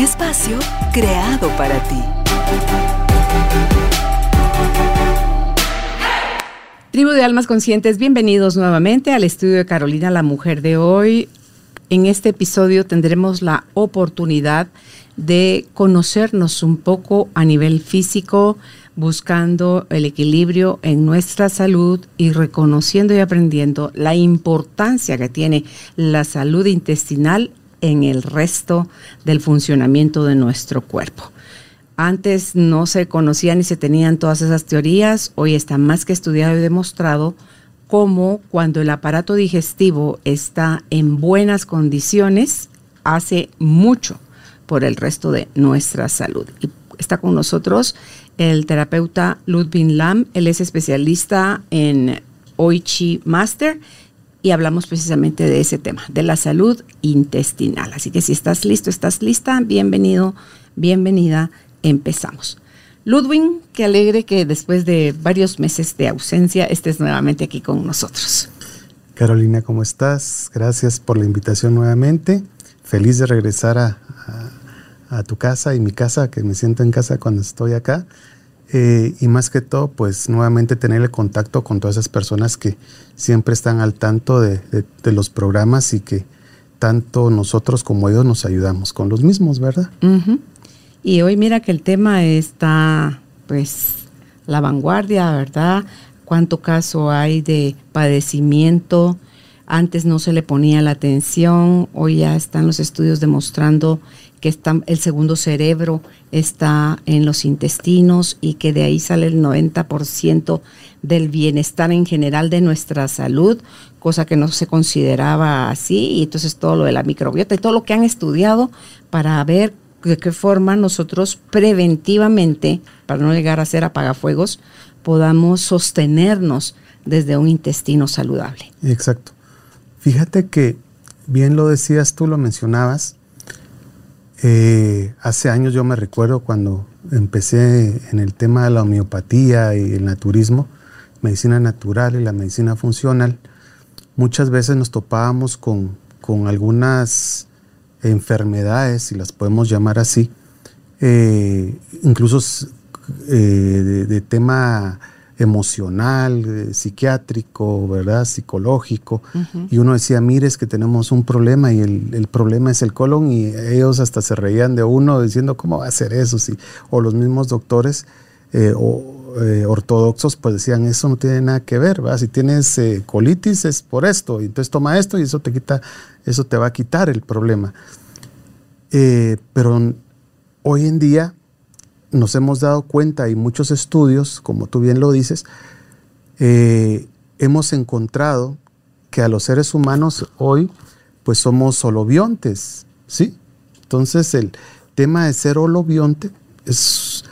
Espacio creado para ti. Tribu de Almas Conscientes, bienvenidos nuevamente al estudio de Carolina, la mujer de hoy. En este episodio tendremos la oportunidad de conocernos un poco a nivel físico, buscando el equilibrio en nuestra salud y reconociendo y aprendiendo la importancia que tiene la salud intestinal en el resto del funcionamiento de nuestro cuerpo. Antes no se conocían ni se tenían todas esas teorías, hoy está más que estudiado y demostrado cómo cuando el aparato digestivo está en buenas condiciones, hace mucho por el resto de nuestra salud. Y está con nosotros el terapeuta Ludwig Lam, él es especialista en Oichi Master y hablamos precisamente de ese tema, de la salud intestinal. Así que si estás listo, estás lista, bienvenido, bienvenida, empezamos. Ludwig, qué alegre que después de varios meses de ausencia estés nuevamente aquí con nosotros. Carolina, ¿cómo estás? Gracias por la invitación nuevamente. Feliz de regresar a, tu casa y mi casa, que me siento en casa cuando estoy acá. Eh, y más que todo, pues nuevamente tener el contacto con todas esas personas que siempre están al tanto de, los programas y que tanto nosotros como ellos nos ayudamos con los mismos, ¿verdad? Y hoy mira que el tema está, pues, la vanguardia, ¿verdad? ¿Cuánto caso hay de padecimiento? Antes no se le ponía la atención, hoy ya están los estudios demostrando que el segundo cerebro está en los intestinos y que de ahí sale el 90% del bienestar en general de nuestra salud, cosa que no se consideraba así, y entonces todo lo de la microbiota y todo lo que han estudiado para ver de qué forma nosotros preventivamente, para no llegar a ser apagafuegos, podamos sostenernos desde un intestino saludable. Exacto. Fíjate que, bien lo decías tú, lo mencionabas, eh, hace años yo me recuerdo cuando empecé en el tema de la homeopatía y el naturismo, medicina natural y la medicina funcional, muchas veces nos topábamos con, con algunas enfermedades, si las podemos llamar así, eh, incluso eh, de, tema emocional, eh, psiquiátrico, ¿verdad? Psicológico. Y uno decía, mire, es que tenemos un problema y el, problema es el colon y ellos hasta se reían de uno diciendo, ¿cómo va a ser eso? Sí. O los mismos doctores o, ortodoxos pues decían, eso no tiene nada que ver, ¿verdad? Si tienes colitis es por esto, y entonces toma esto y eso te quita eso te va a quitar el problema. Eh, pero hoy en día nos hemos dado cuenta y muchos estudios, como tú bien lo dices, eh, hemos encontrado que a los seres humanos hoy pues somos holobiontes, ¿sí? Entonces el tema de ser holobionte es,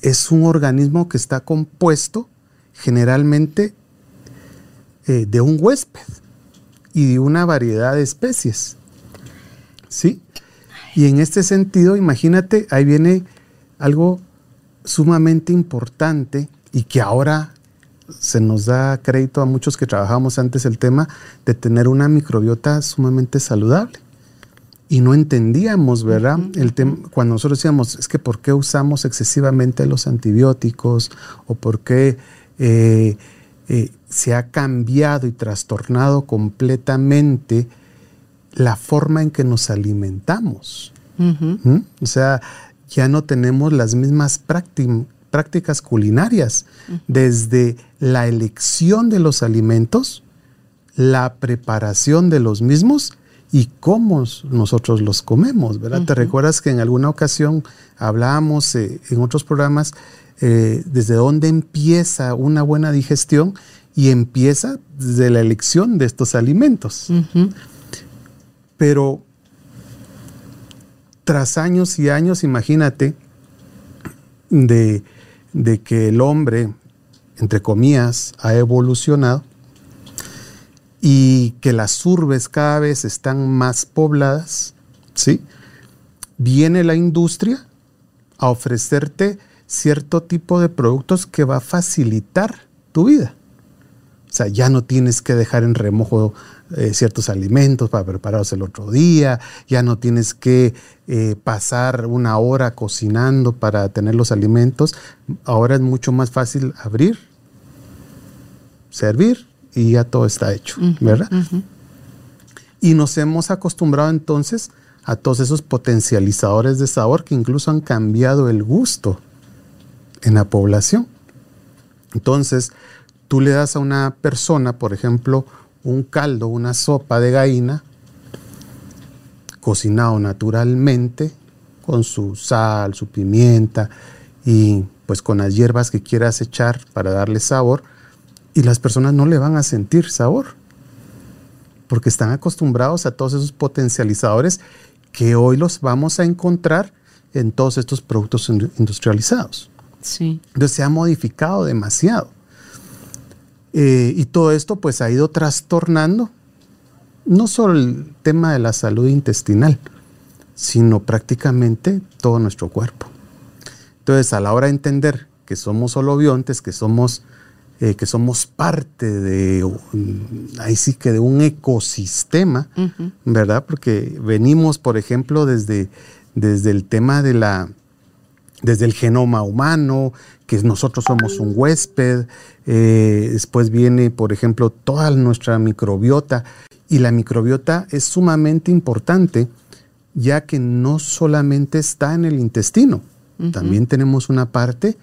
es un organismo que está compuesto generalmente eh, de un huésped y de una variedad de especies. ¿Sí? Y en este sentido, imagínate, ahí viene algo sumamente importante y que ahora se nos da crédito a muchos que trabajamos antes el tema de tener una microbiota sumamente saludable. Y no entendíamos, ¿verdad? El tema, cuando nosotros decíamos, es que ¿por qué usamos excesivamente los antibióticos? ¿O por qué eh, eh, se ha cambiado y trastornado completamente la forma en que nos alimentamos. ¿Mm? O sea, ya no tenemos las mismas prácticas culinarias, desde la elección de los alimentos, la preparación de los mismos y cómo nosotros los comemos, ¿verdad? ¿Te recuerdas que en alguna ocasión hablábamos eh, en otros programas eh, desde dónde empieza una buena digestión y empieza desde la elección de estos alimentos. Pero tras años y años, imagínate, de, que el hombre, entre comillas, ha evolucionado y que las urbes cada vez están más pobladas, ¿sí? Viene la industria a ofrecerte cierto tipo de productos que va a facilitar tu vida. O sea, ya no tienes que dejar en remojo eh, ciertos alimentos para prepararlos el otro día, ya no tienes que eh, pasar una hora cocinando para tener los alimentos. Ahora es mucho más fácil abrir, servir y ya todo está hecho, ¿verdad? Y nos hemos acostumbrado entonces a todos esos potencializadores de sabor que incluso han cambiado el gusto en la población. Entonces, tú le das a una persona, por ejemplo, un caldo, una sopa de gallina, cocinado naturalmente, con su sal, su pimienta y pues con las hierbas que quieras echar para darle sabor, y las personas no le van a sentir sabor, porque están acostumbrados a todos esos potencializadores que hoy los vamos a encontrar en todos estos productos industrializados. Sí. Entonces se ha modificado demasiado. Eh, y todo esto pues ha ido trastornando no solo el tema de la salud intestinal, sino prácticamente todo nuestro cuerpo. Entonces, a la hora de entender que somos holobiontes, que somos, eh, que somos parte de, ahí sí que de un ecosistema, ¿verdad? Porque venimos, por ejemplo, desde, desde el tema de la, desde el genoma humano, que nosotros somos un huésped, eh, después viene, por ejemplo, toda nuestra microbiota, y la microbiota es sumamente importante, ya que no solamente está en el intestino, también tenemos una parte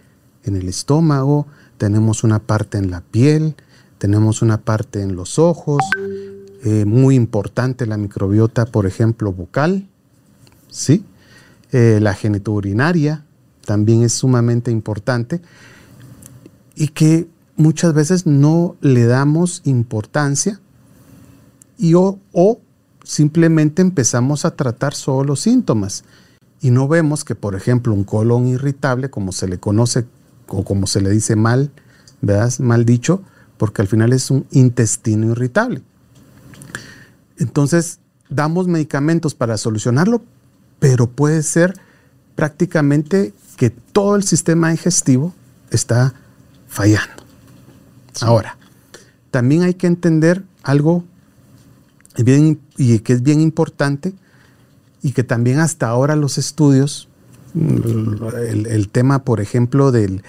en el estómago, tenemos una parte en la piel, tenemos una parte en los ojos, eh, muy importante la microbiota, por ejemplo, bucal, ¿sí? Eh, la genitourinaria, también es sumamente importante y que muchas veces no le damos importancia y o, simplemente empezamos a tratar solo los síntomas y no vemos que, por ejemplo, un colon irritable, como se le conoce o como se le dice mal, ¿verdad? Mal dicho, porque al final es un intestino irritable. Entonces, damos medicamentos para solucionarlo, pero puede ser prácticamente que todo el sistema digestivo está fallando. Ahora, también hay que entender algo bien, y que es bien importante y que también hasta ahora los estudios, el, tema, por ejemplo, del,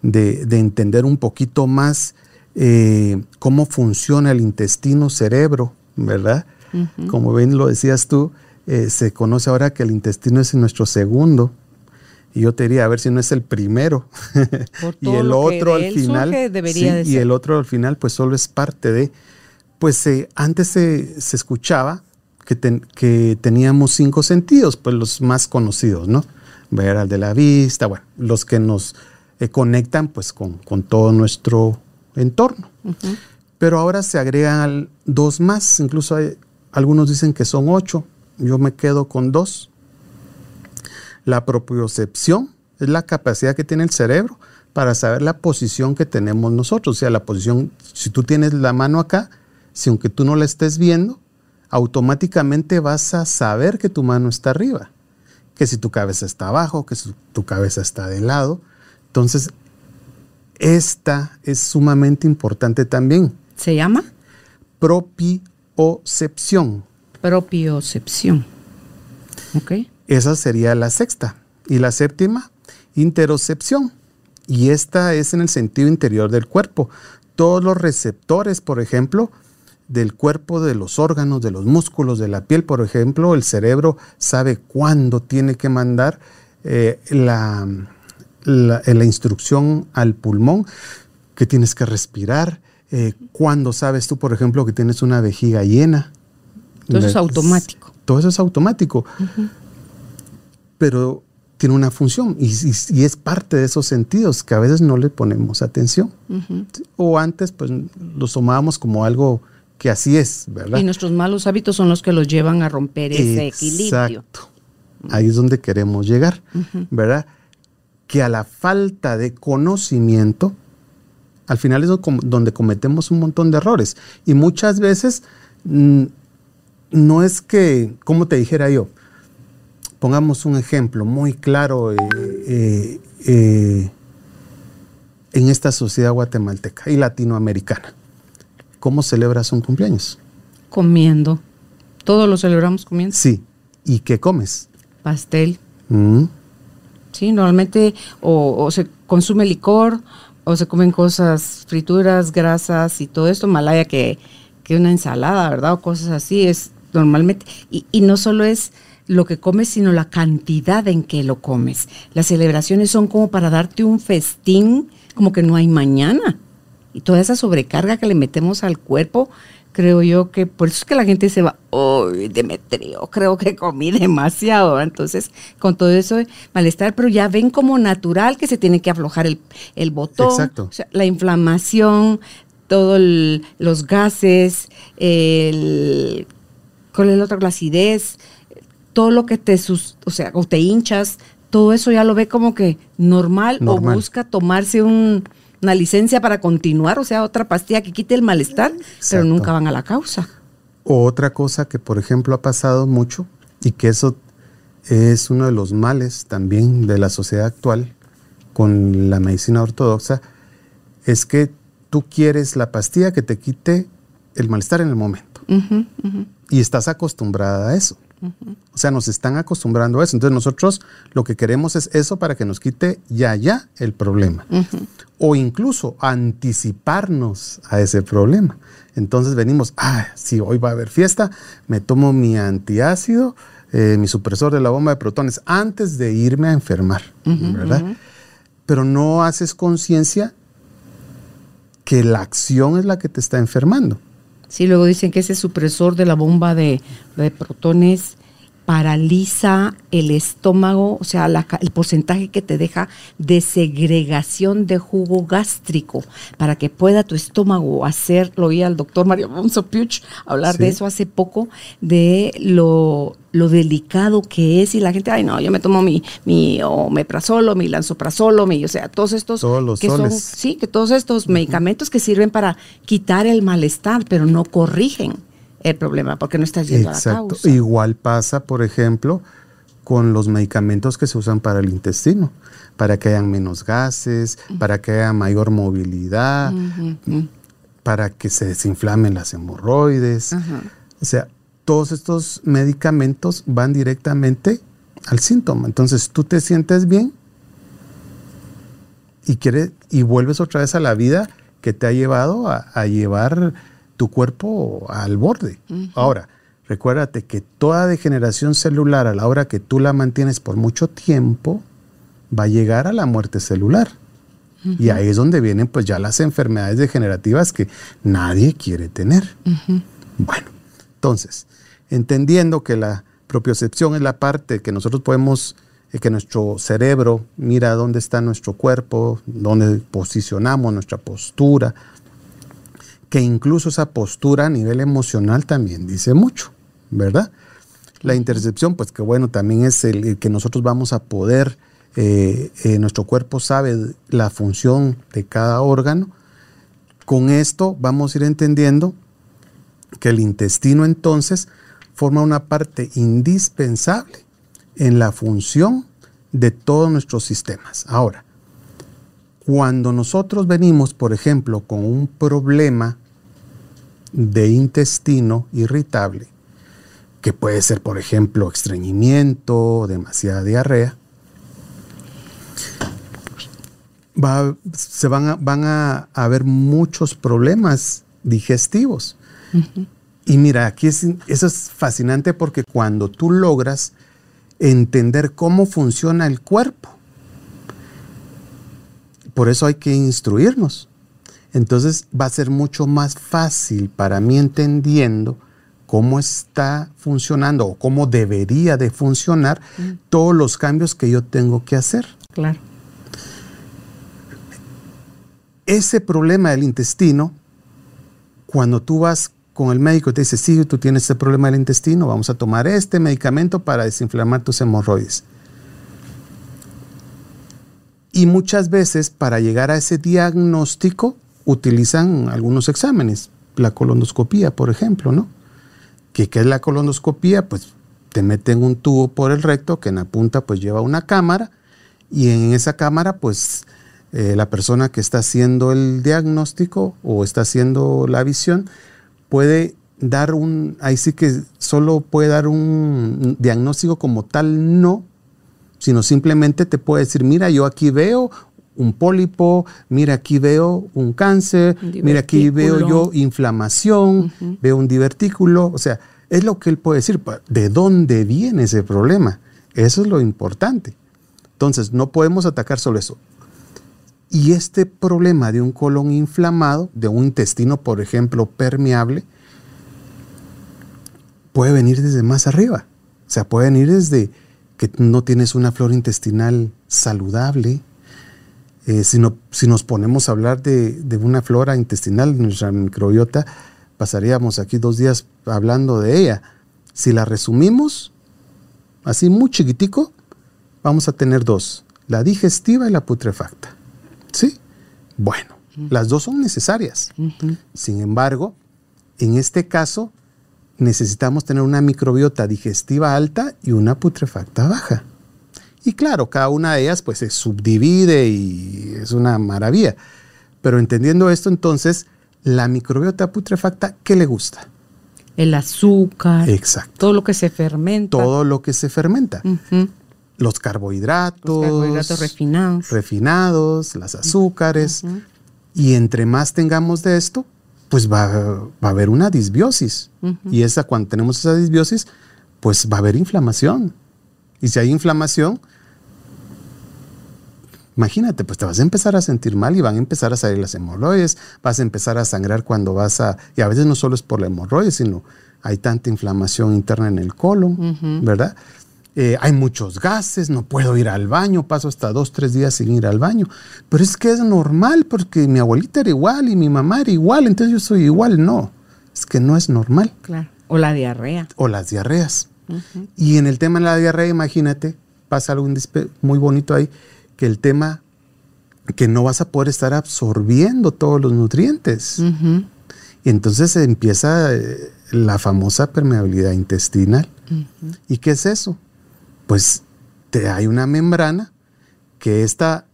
de, entender un poquito más eh, cómo funciona el intestino cerebro, ¿verdad? Como bien lo decías tú, eh, se conoce ahora que el intestino es nuestro segundo y yo te diría, a ver si no es el primero. y el otro al final. y el otro al final, pues solo es parte de. Pues eh, antes se, escuchaba que, que, teníamos cinco sentidos, pues los más conocidos, ¿no? Ver al de la vista, bueno, los que nos eh, conectan pues con, todo nuestro entorno. Pero ahora se agregan dos más, incluso hay, algunos dicen que son ocho, yo me quedo con dos la propiocepción es la capacidad que tiene el cerebro para saber la posición que tenemos nosotros. O sea, la posición, si tú tienes la mano acá, si aunque tú no la estés viendo, automáticamente vas a saber que tu mano está arriba. Que si tu cabeza está abajo, que si tu cabeza está de lado. Entonces, esta es sumamente importante también. ¿Se llama? Propiocepción. Propiocepción. Ok. Esa sería la sexta. Y la séptima, interocepción. Y esta es en el sentido interior del cuerpo. Todos los receptores, por ejemplo, del cuerpo, de los órganos, de los músculos, de la piel, por ejemplo, el cerebro sabe cuándo tiene que mandar eh, la, la, instrucción al pulmón, que tienes que respirar, eh, cuándo sabes tú, por ejemplo, que tienes una vejiga llena. Todo eso es automático. Todo eso es automático pero tiene una función y, es parte de esos sentidos que a veces no le ponemos atención. O antes, pues los tomábamos como algo que así es, ¿verdad? Y nuestros malos hábitos son los que los llevan a romper ese equilibrio. Exacto. Ahí es donde queremos llegar, ¿verdad? Que a la falta de conocimiento, al final es donde cometemos un montón de errores. Y muchas veces mm, no es que, como te dijera yo, pongamos un ejemplo muy claro eh, eh, eh, en esta sociedad guatemalteca y latinoamericana. ¿Cómo celebras un cumpleaños? Comiendo. Todos lo celebramos comiendo. Sí. ¿Y qué comes? Pastel. Mm. Sí, normalmente o, se consume licor o se comen cosas, frituras, grasas y todo esto, malaya que, que una ensalada, ¿verdad? O cosas así. Es normalmente. Y, y no solo es lo que comes, sino la cantidad en que lo comes. Las celebraciones son como para darte un festín, como que no hay mañana. Y toda esa sobrecarga que le metemos al cuerpo, creo yo que por eso es que la gente se va, uy, Demetrio, creo que comí demasiado. Entonces, con todo eso malestar, pero ya ven como natural que se tiene que aflojar el, el botón. Exacto. la inflamación, todos los gases, el, ¿cuál es la otra? La acidez todo lo que te, sus, o sea, o te hinchas, todo eso ya lo ve como que normal, o busca tomarse una licencia para continuar, o sea, otra pastilla que quite el malestar, pero nunca van a la causa. otra cosa que, por ejemplo, ha pasado mucho y que eso es uno de los males también de la sociedad actual con la medicina ortodoxa, es que tú quieres la pastilla que te quite el malestar en el momento. Y estás acostumbrada a eso. O sea, nos están acostumbrando a eso. Entonces nosotros lo que queremos es eso para que nos quite ya, ya el problema. O incluso anticiparnos a ese problema. Entonces venimos, ah, si hoy va a haber fiesta, me tomo mi antiácido, eh, mi supresor de la bomba de protones, antes de irme a enfermar, ¿verdad? Pero no haces conciencia que la acción es la que te está enfermando. Sí, luego dicen que ese supresor de la bomba de, protones paraliza el estómago, o sea, el porcentaje que te deja de segregación de jugo gástrico para que pueda tu estómago hacerlo. Oí al doctor Mario Alfonso Puch hablar de eso hace poco, de lo, delicado que es y la gente, ay no, yo me tomo mi, mi omeprazolo, mi lanzoprazolo, mi, o sea, todos estos que son, sí, que todos estos medicamentos que sirven para quitar el malestar, pero no corrigen el problema, porque no estás yendo a la causa. Igual pasa, por ejemplo, con los medicamentos que se usan para el intestino, para que hayan menos gases, para que haya mayor movilidad, para que se desinflamen las hemorroides. O sea, todos estos medicamentos van directamente al síntoma. Entonces tú te sientes bien y quieres y vuelves otra vez a la vida que te ha llevado a llevar tu cuerpo al borde. Ahora, recuérdate que toda degeneración celular a la hora que tú la mantienes por mucho tiempo, va a llegar a la muerte celular. Y ahí es donde vienen pues ya las enfermedades degenerativas que nadie quiere tener. Bueno, entonces, entendiendo que la propiocepción es la parte que nosotros podemos, eh, que nuestro cerebro mira dónde está nuestro cuerpo, dónde posicionamos nuestra postura, que incluso esa postura a nivel emocional también dice mucho, ¿verdad? La intercepción, pues que bueno, también es el, que nosotros vamos a poder, eh, eh, nuestro cuerpo sabe la función de cada órgano. Con esto vamos a ir entendiendo que el intestino entonces forma una parte indispensable en la función de todos nuestros sistemas. Ahora, cuando nosotros venimos, por ejemplo, con un problema de intestino irritable, que puede ser, por ejemplo, estreñimiento, demasiada diarrea, se van a, van a, haber muchos problemas digestivos. Y mira, aquí es, eso es fascinante porque cuando tú logras entender cómo funciona el cuerpo, por eso hay que instruirnos. Entonces va a ser mucho más fácil para mí entendiendo cómo está funcionando o cómo debería de funcionar mm. todos los cambios que yo tengo que hacer. Claro. Ese problema del intestino, cuando tú vas con el médico y te dice, sí, tú tienes este problema del intestino, vamos a tomar este medicamento para desinflamar tus hemorroides. Y muchas veces para llegar a ese diagnóstico utilizan algunos exámenes, la colondoscopía, por ejemplo, ¿no? ¿Qué, ¿Qué es la colondoscopía? Pues te meten un tubo por el recto que en la punta pues lleva una cámara y en esa cámara pues eh, la persona que está haciendo el diagnóstico o está haciendo la visión puede dar un, ahí sí que solo puede dar un diagnóstico como tal, no, sino simplemente te puede decir, mira, yo aquí veo un pólipo, mira aquí veo un cáncer, mira aquí veo yo inflamación, veo un divertículo, o sea, es lo que él puede decir, ¿de dónde viene ese problema? Eso es lo importante. Entonces, no podemos atacar solo eso. Y este problema de un colon inflamado, de un intestino, por ejemplo, permeable, puede venir desde más arriba. O sea, puede venir desde que no tienes una flora intestinal saludable. Eh, si, si, nos ponemos a hablar de, de, una flora intestinal, nuestra microbiota, pasaríamos aquí dos días hablando de ella. Si la resumimos, así muy chiquitico, vamos a tener dos, la digestiva y la putrefacta. ¿Sí? Bueno, las dos son necesarias. Sin embargo, en este caso, necesitamos tener una microbiota digestiva alta y una putrefacta baja. Y claro, cada una de ellas pues se subdivide y es una maravilla. Pero entendiendo esto, entonces, la microbiota putrefacta, ¿qué le gusta? El azúcar. Exacto. Todo lo que se fermenta. Todo lo que se fermenta. Los carbohidratos. Los carbohidratos refinados. Refinados, las azúcares. Y entre más tengamos de esto, pues va, a haber una disbiosis. Y esa, cuando tenemos esa disbiosis, pues va a haber inflamación. Y si hay inflamación, imagínate, pues te vas a empezar a sentir mal y van a empezar a salir las hemorroides, vas a empezar a sangrar cuando vas a, y a veces no solo es por la hemorroides, sino hay tanta inflamación interna en el colon, ¿verdad? Eh, hay muchos gases, no puedo ir al baño, paso hasta dos, tres días sin ir al baño. Pero es que es normal porque mi abuelita era igual y mi mamá era igual, entonces yo soy igual. No, es que no es normal. Claro. O la diarrea. O las diarreas. Y en el tema de la diarrea, imagínate, pasa algo muy bonito ahí, que el tema que no vas a poder estar absorbiendo todos los nutrientes. Y entonces empieza eh, la famosa permeabilidad intestinal. ¿Y qué es eso? Pues te, hay una membrana que está,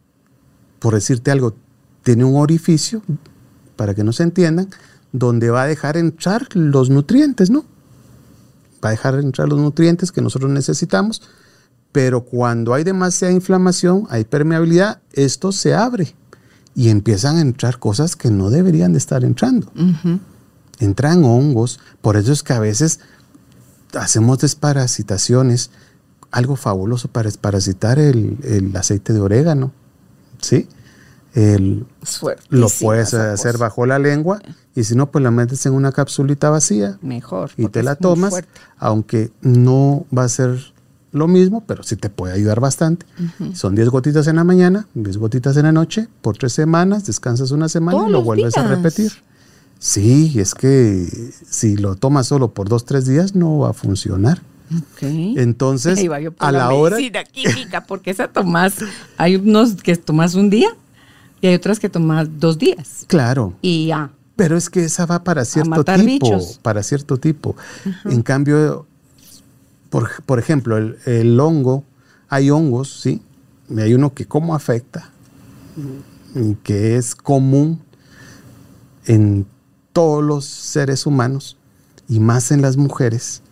por decirte algo, tiene un orificio, para que no se entiendan, donde va a dejar entrar los nutrientes, ¿no? Va a dejar entrar los nutrientes que nosotros necesitamos, pero cuando hay demasiada inflamación, hay permeabilidad, esto se abre y empiezan a entrar cosas que no deberían de estar entrando. Entran hongos, por eso es que a veces hacemos desparasitaciones algo fabuloso para desparasitar el, aceite de orégano. ¿Sí? El, lo puedes hacer bajo la lengua y si no, pues la metes en una capsulita vacía. Mejor. Y te la tomas, aunque no va a ser lo mismo, pero sí te puede ayudar bastante. Son 10 gotitas en la mañana, 10 gotitas en la noche, por tres semanas, descansas una semana y lo vuelves a repetir. Sí, es que si lo tomas solo por dos, tres días no va a funcionar. Entonces, a la, hora. química, porque esa tomas, hay unos que tomas un día y hay otras que tomas dos días. Claro. Y ya. Pero es que esa va para cierto tipo. Para cierto tipo. En cambio, por, ejemplo, el, hongo, hay hongos, ¿sí? hay uno que cómo afecta, que es común en todos los seres humanos y más en las mujeres,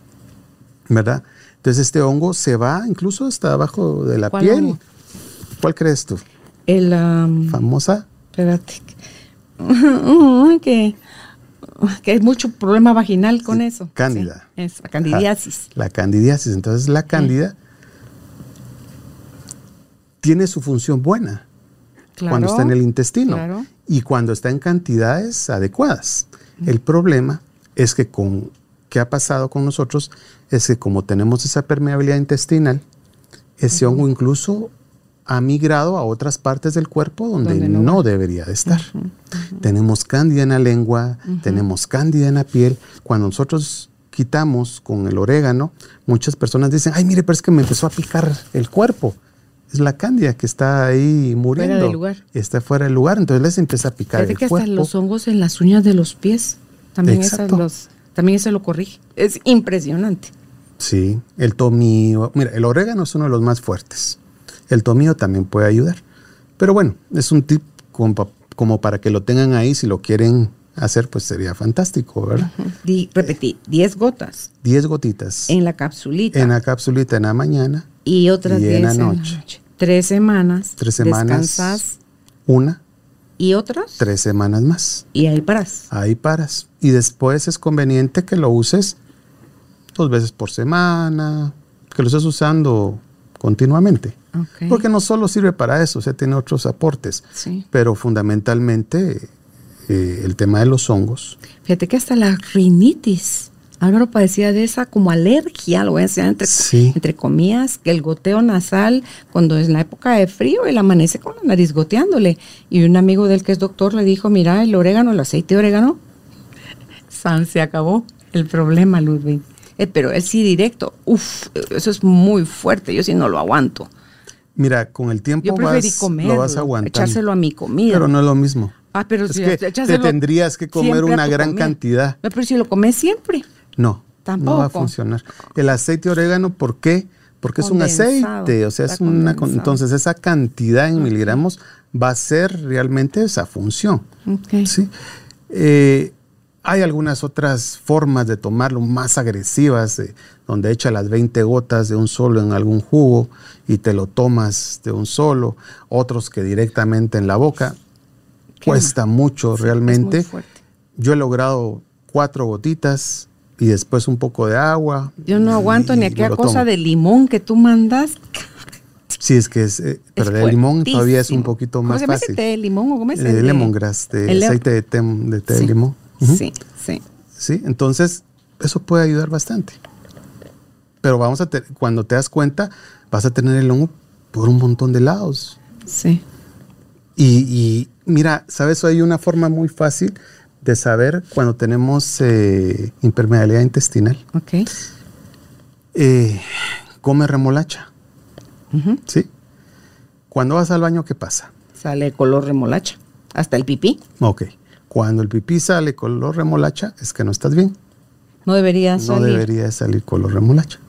¿verdad? Entonces este hongo se va incluso hasta abajo de la piel. ¿Cuál crees tú? El famosa. Espérate. que, que hay mucho problema vaginal con eso. Cándida. es la candidiasis. la candidiasis. Entonces la cándida tiene su función buena cuando está en el intestino y cuando está en cantidades adecuadas. El problema es que con ¿Qué ha pasado con nosotros? Es que como tenemos esa permeabilidad intestinal, ese hongo incluso ha migrado a otras partes del cuerpo donde, no, debería de estar. Tenemos cándida en la lengua, tenemos cándida en la piel. Cuando nosotros quitamos con el orégano, muchas personas dicen, ay, mire, pero es que me empezó a picar el cuerpo. Es la cándida que está ahí muriendo. Fuera del lugar. Está fuera del lugar, entonces les empieza a picar el que hasta los hongos en las uñas de los pies, también, los, también eso lo corrige. Es impresionante. Sí, el tomillo. Mira, el orégano es uno de los más fuertes. El tomillo también puede ayudar. Pero bueno, es un tip como, para que lo tengan ahí si lo quieren hacer, pues sería fantástico, ¿verdad? repetí, 10 gotas. 10 gotitas. En la capsulita. En la capsulita en la mañana. Y otras 10 en, la noche. Tres semanas. Tres semanas. Descansas. Una. ¿Y otras? Tres semanas más. Y ahí paras. Ahí paras. Y después es conveniente que lo uses dos veces por semana, que lo estés usando continuamente. Porque no solo sirve para eso, o sea, tiene otros aportes. Pero fundamentalmente eh, el tema de los hongos. Fíjate que hasta la rinitis. Álvaro padecía de esa como alergia, lo voy a decir entre, entre comillas, que el goteo nasal, cuando es la época de frío, él amanece con la nariz goteándole. Y un amigo del que es doctor le dijo, mira, el orégano, el aceite de orégano, San se acabó el problema, Ludwig. Eh, pero él sí directo, uff, eso es muy fuerte, yo sí no lo aguanto. Mira, con el tiempo yo vas, lo vas a aguantar. Echárselo a mi comida. Pero no es lo mismo. Ah, pero es que te tendrías que comer una gran cantidad. Pero si lo comes siempre. No, Tampoco. no va a funcionar. El aceite de orégano, ¿por qué? Porque es un aceite, o sea, es una entonces esa cantidad en miligramos va a ser realmente esa función. Okay. ¿sí? Eh, hay algunas otras formas de tomarlo más agresivas, eh, donde echa las 20 gotas de un solo en algún jugo y te lo tomas de un solo, otros que directamente en la boca. Cuesta mucho realmente. Yo he logrado cuatro gotitas y después un poco de agua. Yo no aguanto ni aquella cosa de limón que tú mandas. Sí, es que es, eh, pero el limón todavía es un poquito más ¿Cómo se fácil. té de limón o cómo es el de lemongrass, de aceite de té de, té de limón. Sí, sí. Sí, entonces eso puede ayudar bastante. Pero vamos a cuando te das cuenta, vas a tener el hongo por un montón de lados. Sí. Y, mira, ¿sabes? Hay una forma muy fácil de saber cuando tenemos eh, impermeabilidad intestinal. Ok. Eh, come remolacha. ¿Sí? Cuando vas al baño, ¿qué pasa? Sale color remolacha. Hasta el pipí. Ok. Cuando el pipí sale color remolacha, es que no estás bien. No debería salir. No debería salir color remolacha.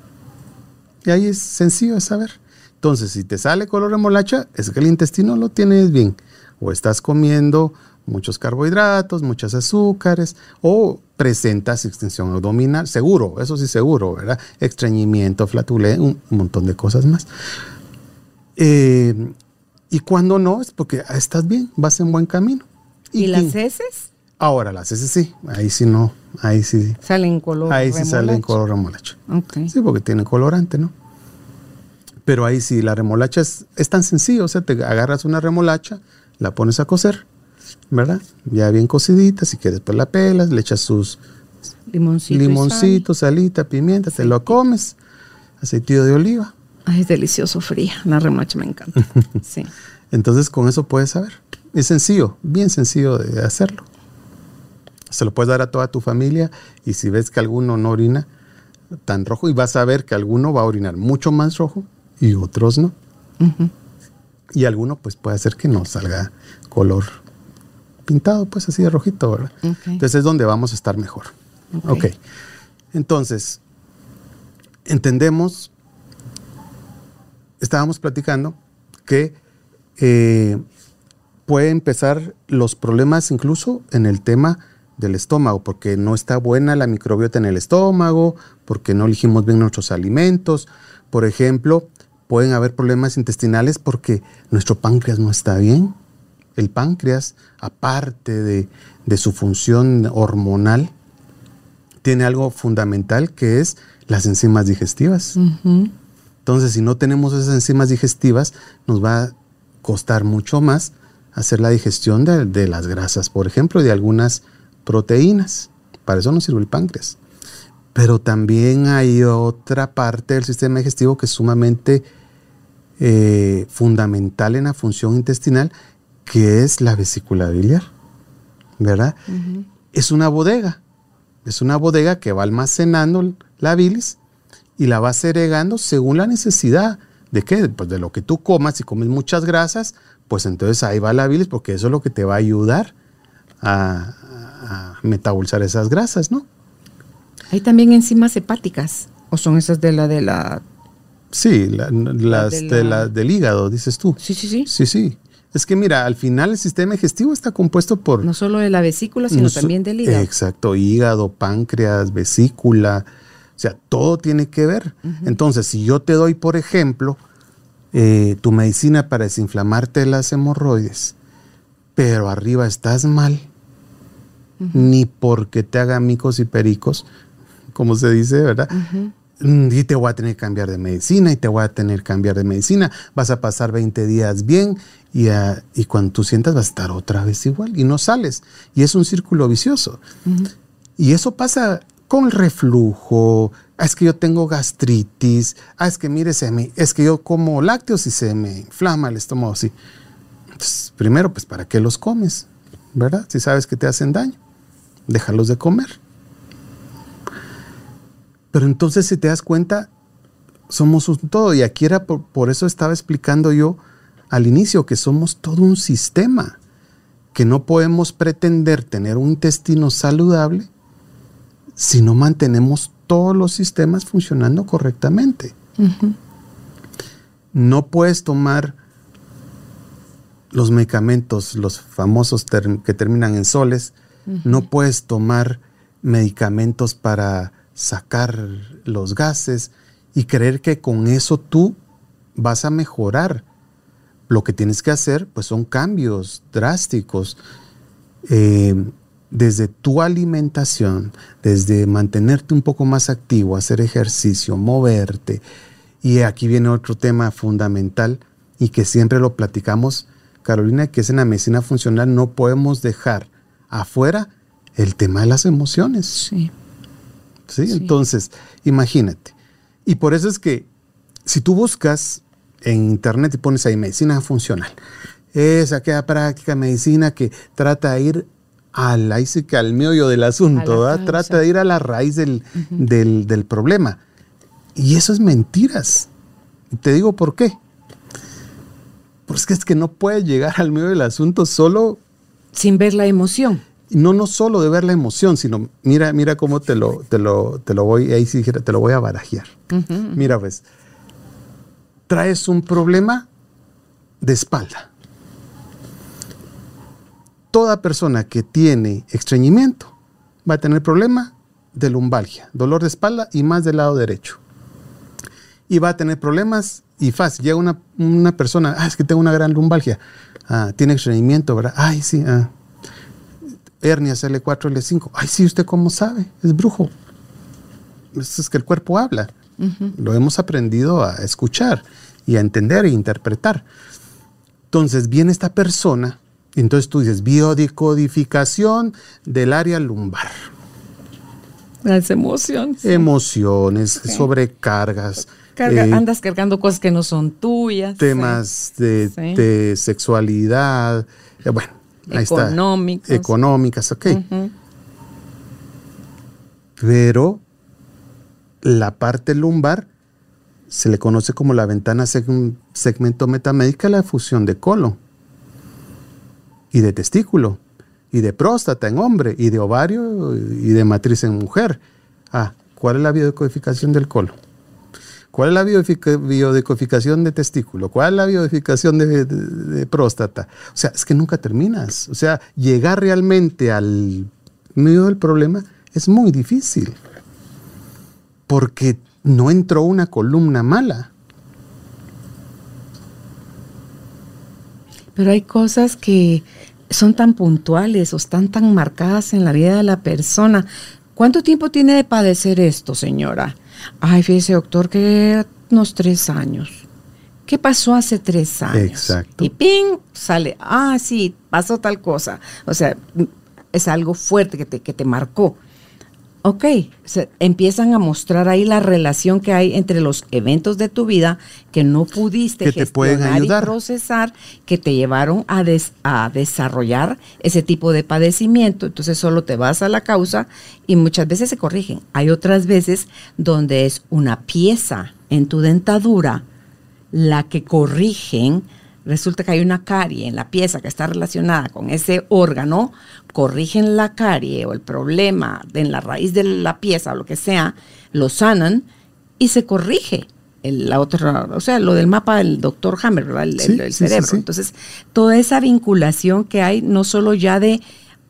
Y ahí es sencillo de saber. Entonces, si te sale color remolacha, es que el intestino lo tienes bien. O estás comiendo muchos carbohidratos, muchos azúcares, o presentas extensión abdominal, seguro, eso sí seguro, ¿verdad? Extrañimiento, flatulencia, un montón de cosas más. Eh, y cuando no, es porque estás bien, vas en buen camino. ¿Y, las heces? Ahora las heces sí, ahí sí no, ahí sí. Salen color Ahí sí salen color remolacha. Sí, porque tiene colorante, ¿no? Pero ahí sí, la remolacha es, tan sencillo, o sea, te agarras una remolacha, la pones a cocer, ¿verdad? Ya bien cocidita, si quieres pues la pelas, le echas sus limoncitos, limoncito, salita, pimienta, te lo comes, aceitillo de oliva. Ay, es delicioso fría, la remolacha me encanta. sí. Entonces con eso puedes saber. Es sencillo, bien sencillo de hacerlo. Se lo puedes dar a toda tu familia y si ves que alguno no orina tan rojo y vas a ver que alguno va a orinar mucho más rojo y otros no. Y alguno pues puede hacer que no salga color pintado, pues así de rojito, ¿verdad? Entonces es donde vamos a estar mejor. Ok. Entonces, entendemos, estábamos platicando que eh, puede empezar los problemas incluso en el tema del estómago, porque no está buena la microbiota en el estómago, porque no elegimos bien nuestros alimentos. Por ejemplo, pueden haber problemas intestinales porque nuestro páncreas no está bien. El páncreas, aparte de, su función hormonal, tiene algo fundamental que es las enzimas digestivas. Entonces, si no tenemos esas enzimas digestivas, nos va a costar mucho más hacer la digestión de, las grasas, por ejemplo, de algunas proteínas. Para eso nos sirve el páncreas. Pero también hay otra parte del sistema digestivo que es sumamente eh, fundamental en la función intestinal, que es la vesícula biliar, ¿verdad? Es una bodega, es una bodega que va almacenando la bilis y la va segregando según la necesidad de qué, pues de lo que tú comas, si comes muchas grasas, pues entonces ahí va la bilis porque eso es lo que te va a ayudar a, a metabolizar esas grasas, ¿no? Hay también enzimas hepáticas, o son esas de la de la Sí, las de la... del hígado, dices tú. Sí, sí, sí. Sí, sí. Es que mira, al final el sistema digestivo está compuesto por... No solo de la vesícula, sino también del hígado. Exacto, hígado, páncreas, vesícula, o sea, todo tiene que ver. Entonces, si yo te doy, por ejemplo, eh, tu medicina para desinflamarte las hemorroides, pero arriba estás mal, ni porque te haga micos y pericos, como se dice, ¿verdad? Mm, y te voy a tener que cambiar de medicina y te voy a tener que cambiar de medicina. Vas a pasar 20 días bien y, ah, y cuando tú sientas vas a estar otra vez igual y no sales. Y es un círculo vicioso. Y eso pasa con el reflujo. Ah, es que yo tengo gastritis. Ah, es que mire, se es que yo como lácteos y se me inflama el estómago así. Entonces, primero, pues, ¿para qué los comes? ¿Verdad? Si sabes que te hacen daño, déjalos de comer. Pero entonces, si te das cuenta, somos un todo. Y aquí era por, eso estaba explicando yo al inicio que somos todo un sistema, que no podemos pretender tener un intestino saludable si no mantenemos todos los sistemas funcionando correctamente. No puedes tomar los medicamentos, los famosos que terminan en soles, no puedes tomar medicamentos para sacar los gases y creer que con eso tú vas a mejorar. Lo que tienes que hacer pues son cambios drásticos eh, desde tu alimentación, desde mantenerte un poco más activo, hacer ejercicio, moverte. Y aquí viene otro tema fundamental y que siempre lo platicamos, Carolina, que es en la medicina funcional, no podemos dejar afuera el tema de las emociones. Sí. ¿Sí? Entonces, imagínate. Y por eso es que si tú buscas en internet y pones ahí medicina funcional, es aquella práctica medicina que trata de ir al, al meollo del asunto, trata de ir a la raíz del, del, problema. Y eso es mentiras. te digo por qué. Porque es que no puedes llegar al medio del asunto solo... Sin ver la emoción no, no solo de ver la emoción, sino mira, mira cómo te lo, te lo, te lo voy, ahí sí te lo voy a barajear. Mira, pues, traes un problema de espalda. Toda persona que tiene estreñimiento va a tener problema de lumbalgia, dolor de espalda y más del lado derecho. Y va a tener problemas y fácil. Llega una, una persona, ah, es que tengo una gran lumbalgia. Ah, tiene estreñimiento, ¿verdad? Ay, sí, ah hernias L4, L5. Ay, sí, ¿usted cómo sabe? Es brujo. Es que el cuerpo habla. Lo hemos aprendido a escuchar y a entender e interpretar. Entonces viene esta persona, entonces tú dices biodecodificación del área lumbar. Las emociones. Emociones, sobrecargas. Eh, andas cargando cosas que no son tuyas. Temas de, sexualidad. Eh, bueno, Económicas. Económicas, ok. Pero la parte lumbar se le conoce como la ventana segmento metamédica la fusión de colon y de testículo y de próstata en hombre y de ovario y de matriz en mujer. Ah, ¿cuál es la biodecodificación del colon? ¿Cuál es la biodecodificación de testículo? ¿Cuál es la biodecodificación de, próstata? O sea, es que nunca terminas. O sea, llegar realmente al medio del problema es muy difícil. Porque no entró una columna mala. Pero hay cosas que son tan puntuales o están tan marcadas en la vida de la persona. ¿Cuánto tiempo tiene de padecer esto, señora? Ay, fíjese, doctor, que unos tres años. ¿Qué pasó hace tres años? Exacto. Y ping, sale, ah, sí, pasó tal cosa. O sea, es algo fuerte que te, que te marcó. Ok, se empiezan a mostrar ahí la relación que hay entre los eventos de tu vida que no pudiste Que te pueden gestionar y procesar, que te llevaron a, des- a desarrollar ese tipo de padecimiento. Entonces solo te vas a la causa y muchas veces se corrigen. Hay otras veces donde es una pieza en tu dentadura la que corrigen, resulta que hay una carie en la pieza que está relacionada con ese órgano, corrigen la carie o el problema en la raíz de la pieza o lo que sea, lo sanan y se corrige. el- la otra, o sea, lo del mapa del doctor Hammer, ¿verdad? El, Sí, el- el sí, sí, cerebro. sí. Entonces, toda esa vinculación que hay, no solo ya de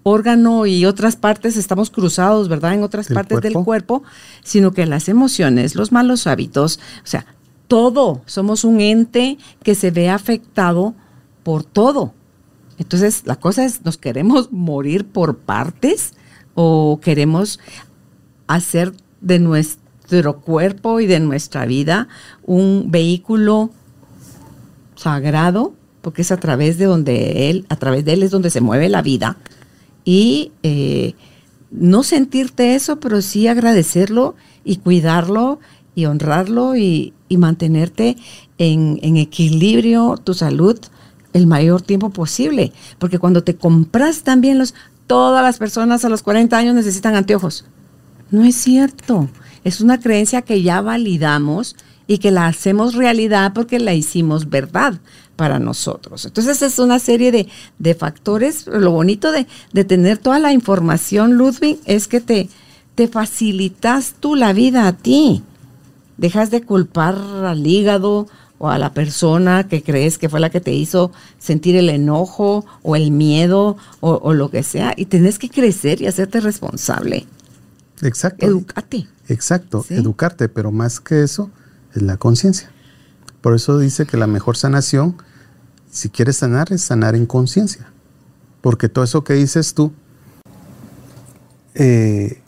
órgano y otras partes, estamos cruzados, ¿verdad? En otras partes del cuerpo, sino que las emociones, los malos hábitos, o sea, todo, somos un ente que se ve afectado por todo. Entonces, la cosa es, ¿nos queremos morir por partes o queremos hacer de nuestro cuerpo y de nuestra vida un vehículo sagrado? Porque es a través de donde él, a través de él es donde se mueve la vida. Y eh, no sentirte eso, pero sí agradecerlo y cuidarlo y honrarlo y, mantenerte en, equilibrio, tu salud, el mayor tiempo posible. Porque cuando te compras también los, todas las personas a los 40 años necesitan anteojos. No es cierto. Es una creencia que ya validamos y que la hacemos realidad porque la hicimos verdad para nosotros. Entonces es una serie de, factores. Lo bonito de, de tener toda la información, Ludwig, es que te, te facilitas tú la vida a ti. Dejas de culpar al hígado o a la persona que crees que fue la que te hizo sentir el enojo o el miedo o, o lo que sea. Y tenés que crecer y hacerte responsable. Exacto. Educate. Exacto, Sí. educarte, pero más que eso es la conciencia. Por eso dice que la mejor sanación, si quieres sanar, es sanar en conciencia. Porque todo eso que dices tú eh,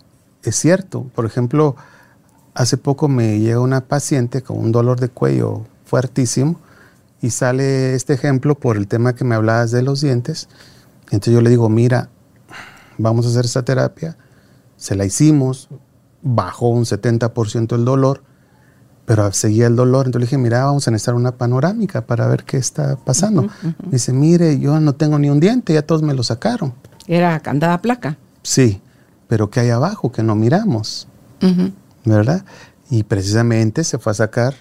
es cierto. Por ejemplo, hace poco me llega una paciente con un dolor de cuello fuertísimo y sale este ejemplo por el tema que me hablabas de los dientes. Entonces yo le digo, mira, vamos a hacer esta terapia. Se la hicimos, bajó un 70% el dolor, pero seguía el dolor. Entonces le dije, mira, vamos a necesitar una panorámica para ver qué está pasando. Me dice, mire, yo no tengo ni un diente, ya todos me lo sacaron. Era candada placa. Sí, pero ¿qué hay abajo que no miramos? ¿Verdad? Y precisamente se fue a sacar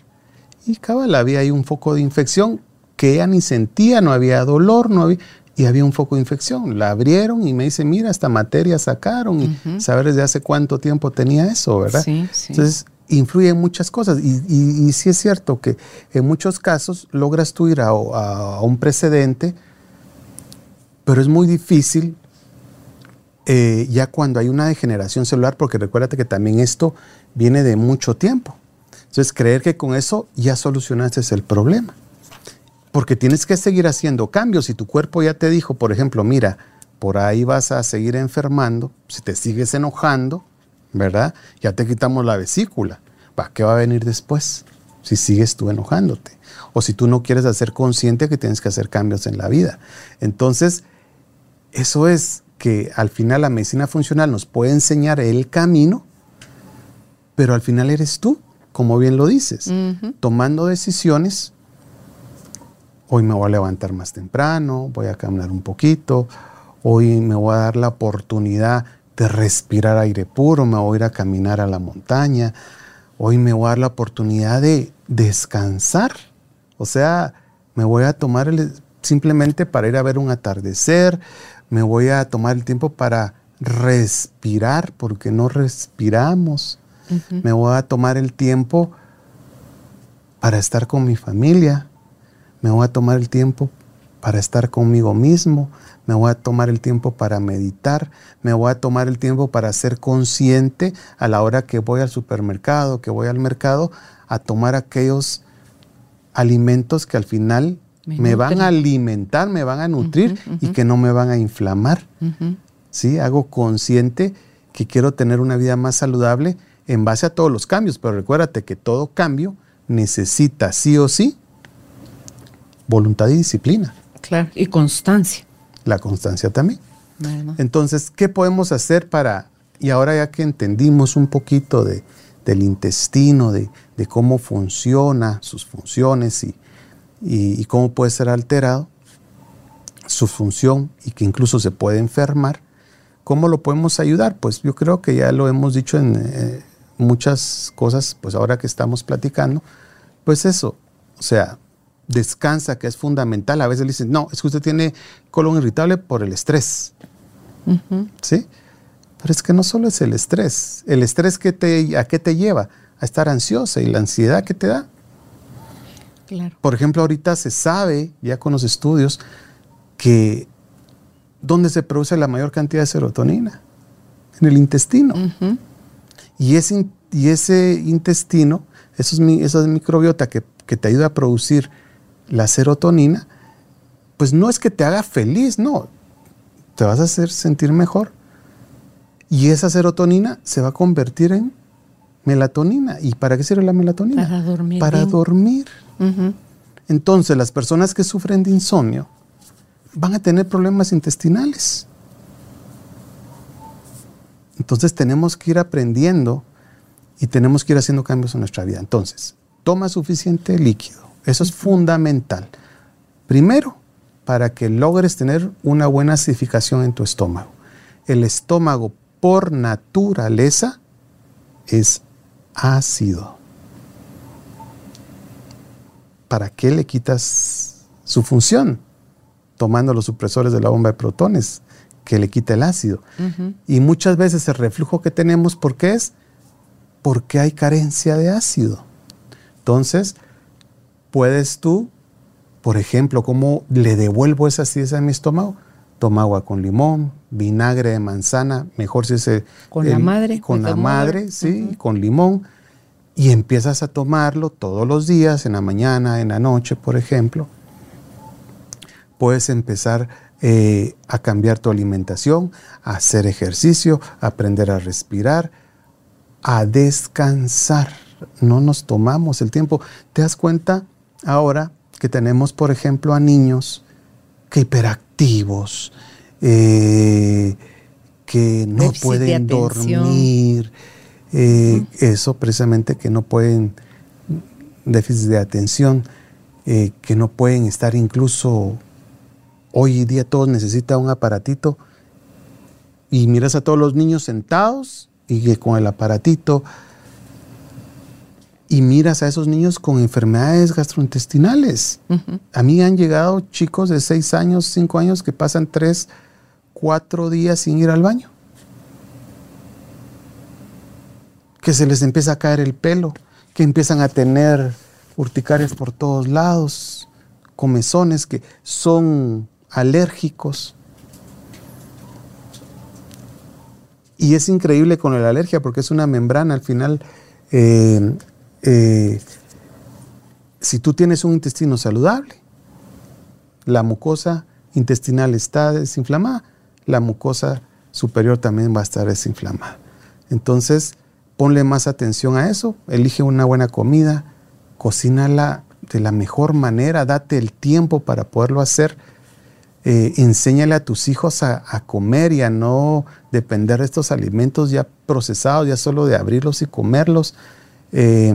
y cabal, había ahí un foco de infección que ella ni sentía, no había dolor, no había, y había un foco de infección. La abrieron y me dice, mira, esta materia sacaron y saber desde hace cuánto tiempo tenía eso, ¿verdad? Sí, sí. Entonces, influye en muchas cosas y, y, y sí es cierto que en muchos casos logras tú ir a, a- a un precedente, pero es muy difícil eh, ya cuando hay una degeneración celular, porque recuérdate que también esto viene de mucho tiempo. Entonces, creer que con eso ya solucionaste el problema. Porque tienes que seguir haciendo cambios. Si tu cuerpo ya te dijo, por ejemplo, mira, por ahí vas a seguir enfermando, si te sigues enojando, ¿verdad? Ya te quitamos la vesícula. ¿Para qué va a venir después? Si sigues tú enojándote. O si tú no quieres hacer consciente que tienes que hacer cambios en la vida. Entonces, eso es que al final la medicina funcional nos puede enseñar el camino, pero al final eres tú, como bien lo dices, tomando decisiones. Hoy me voy a levantar más temprano, voy a caminar un poquito, hoy me voy a dar la oportunidad de respirar aire puro, me voy a ir a caminar a la montaña, hoy me voy a dar la oportunidad de descansar. O sea, me voy a tomar el, simplemente para ir a ver un atardecer, me voy a tomar el tiempo para respirar, porque no respiramos. Me voy a tomar el tiempo para estar con mi familia. Me voy a tomar el tiempo para estar conmigo mismo. Me voy a tomar el tiempo para meditar. Me voy a tomar el tiempo para ser consciente a la hora que voy al supermercado, que voy al mercado, a tomar aquellos alimentos que al final Me me, van a alimentar, me van a nutrir y que no me van a inflamar. ¿sí? Hago consciente que quiero tener una vida más saludable en base a todos los cambios, pero recuérdate que todo cambio necesita sí o sí voluntad y disciplina. Claro. Y constancia. La constancia también. Bueno. Entonces, ¿qué podemos hacer para Y ahora ya que entendimos un poquito de, del intestino, de, cómo funciona, sus funciones y, y, cómo puede ser alterado, su función y que incluso se puede enfermar, ¿cómo lo podemos ayudar? Pues yo creo que ya lo hemos dicho en eh, muchas cosas, pues ahora que estamos platicando, pues eso, o sea, descansa, que es fundamental. A veces le dicen, no, es que usted tiene colon irritable por el estrés. ¿Sí? Pero es que no solo es el estrés. El estrés que te, a qué te lleva? A estar ansiosa y la ansiedad que te da. Claro. Por ejemplo, ahorita se sabe, ya con los estudios, que ¿dónde se produce la mayor cantidad de serotonina? En el intestino. y, ese, y ese intestino, esos, esa microbiota que, que te ayuda a producir la serotonina, pues no es que te haga feliz, no, te vas a hacer sentir mejor. Y esa serotonina se va a convertir en melatonina. ¿Y para qué sirve la melatonina? Para dormir. Para dormir. Entonces, las personas que sufren de insomnio van a tener problemas intestinales. Entonces, tenemos que ir aprendiendo y tenemos que ir haciendo cambios en nuestra vida. Entonces, toma suficiente líquido. Eso es fundamental. Primero, para que logres tener una buena acidificación en tu estómago. El estómago por naturaleza es ácido. ¿Para qué le quitas su función? Tomando los supresores de la bomba de protones, que le quita el ácido. Y muchas veces el reflujo que tenemos, ¿por qué es? Porque hay carencia de ácido. Entonces, puedes tú por ejemplo, ¿cómo le devuelvo esa acidez a mi estómago? Toma agua con limón, vinagre de manzana, mejor si es con la madre, con la madre, sí, con limón y empiezas a tomarlo todos los días, en la mañana, en la noche, por ejemplo. Puedes empezar eh, a cambiar tu alimentación, a hacer ejercicio, a aprender a respirar, a descansar. No nos tomamos el tiempo. ¿Te das cuenta ahora que tenemos, por ejemplo, a niños que hiperactivos, eh, que no pueden dormir, eh, eso precisamente que no pueden, déficit de atención, eh, que no pueden estar incluso, hoy día todos necesitan un aparatito y miras a todos los niños sentados y que con el aparatito y miras a esos niños con enfermedades gastrointestinales. A mí han llegado chicos de 6 años, 5 años que pasan 3, 4 días sin ir al baño. Que se les empieza a caer el pelo, que empiezan a tener urticarias por todos lados, comezones que son alérgicos. Y es increíble con la alergia porque es una membrana al final. Eh, eh, si tú tienes un intestino saludable, la mucosa intestinal está desinflamada, la mucosa superior también va a estar desinflamada. Entonces, ponle más atención a eso, elige una buena comida, cocínala de la mejor manera, date el tiempo para poderlo hacer. Eh, enséñale a tus hijos a, comer y a no depender de estos alimentos ya procesados, ya solo de abrirlos y comerlos. Eh,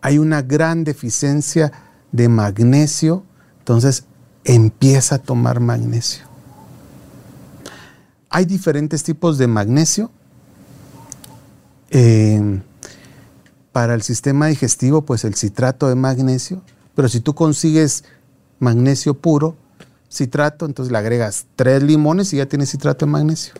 hay una gran deficiencia de magnesio, entonces empieza a tomar magnesio. Hay diferentes tipos de magnesio. Eh, para el sistema digestivo, pues el citrato de magnesio, pero si tú consigues magnesio puro, citrato, entonces le agregas tres limones y ya tienes citrato de magnesio.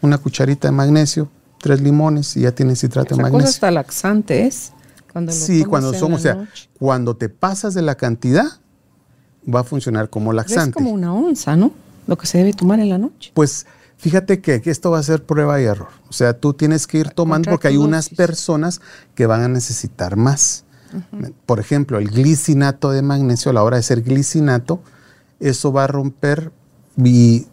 Una cucharita de magnesio, tres limones y ya tienes citrato de magnesio. Cosa hasta laxante es. Cuando sí, cuando son, o sea, cuando te pasas de la cantidad, va a funcionar como laxante. Es como una onza, ¿no? Lo que se debe tomar en la noche. Pues fíjate que, esto va a ser prueba y error. O sea, tú tienes que ir tomando porque hay unas personas que van a necesitar más. Por ejemplo, el glicinato de magnesio, a la hora de ser glicinato, eso va a romper y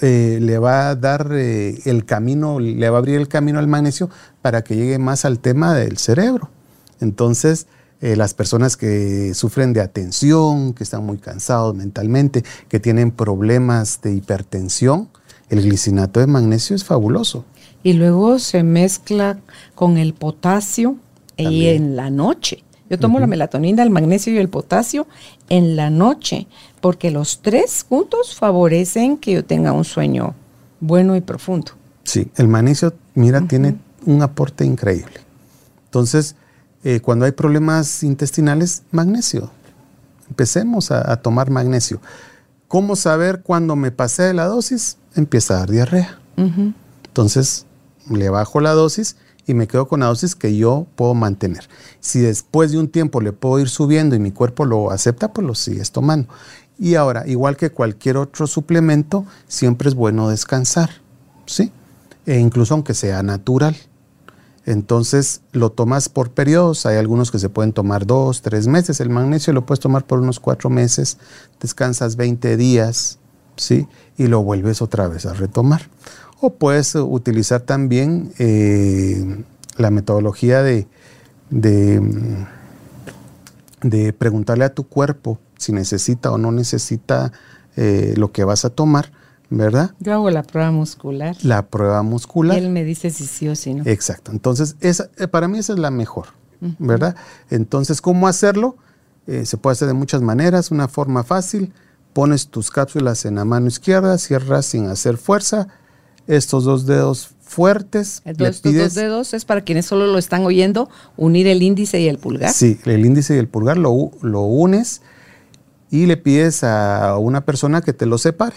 eh, le va a dar eh, el camino, le va a abrir el camino al magnesio para que llegue más al tema del cerebro. Entonces, eh, las personas que sufren de atención, que están muy cansados mentalmente, que tienen problemas de hipertensión, el glicinato de magnesio es fabuloso. Y luego se mezcla con el potasio y en la noche. Yo tomo la melatonina, el magnesio y el potasio en la noche, porque los tres juntos favorecen que yo tenga un sueño bueno y profundo. Sí, el magnesio, mira, tiene un aporte increíble. Entonces, eh, cuando hay problemas intestinales, magnesio. Empecemos a, tomar magnesio. ¿Cómo saber cuando me pasé de la dosis? Empieza a dar diarrea. Entonces, le bajo la dosis y me quedo con la dosis que yo puedo mantener. Si después de un tiempo le puedo ir subiendo y mi cuerpo lo acepta, pues lo sigues tomando. Y ahora, igual que cualquier otro suplemento, siempre es bueno descansar, ¿sí? E incluso aunque sea natural. Entonces lo tomas por periodos, hay algunos que se pueden tomar dos, tres meses, el magnesio lo puedes tomar por unos cuatro meses, descansas 20 días, ¿sí? Y lo vuelves otra vez a retomar. O puedes utilizar también eh, la metodología de, de, preguntarle a tu cuerpo si necesita o no necesita eh, lo que vas a tomar, ¿verdad? Yo hago la prueba muscular. La prueba muscular. Y él me dice si sí o si no. Exacto. Entonces, esa, eh, para mí esa es la mejor, ¿verdad? Entonces, ¿cómo hacerlo? se puede hacer de muchas maneras. Una forma fácil, pones tus cápsulas en la mano izquierda, cierras sin hacer fuerza, estos dos dedos fuertes. estos dos dedos es para quienes solo lo están oyendo, unir el índice y el pulgar. Sí, el índice y el pulgar lo, lo unes y le pides a una persona que te lo separe.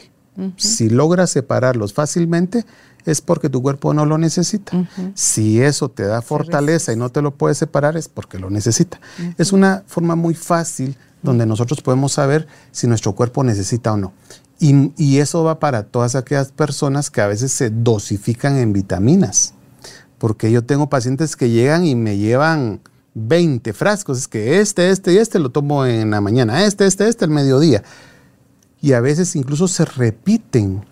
Si logras separarlos fácilmente, es porque tu cuerpo no lo necesita. Si eso te da fortaleza y no te lo puedes separar, es porque lo necesita. Es una forma muy fácil donde nosotros podemos saber si nuestro cuerpo necesita o no. Y, eso va para todas aquellas personas que a veces se dosifican en vitaminas. Porque yo tengo pacientes que llegan y me llevan 20 frascos. Es que este, este y este lo tomo en la mañana, este, este, este, el mediodía. Y a veces incluso se repiten.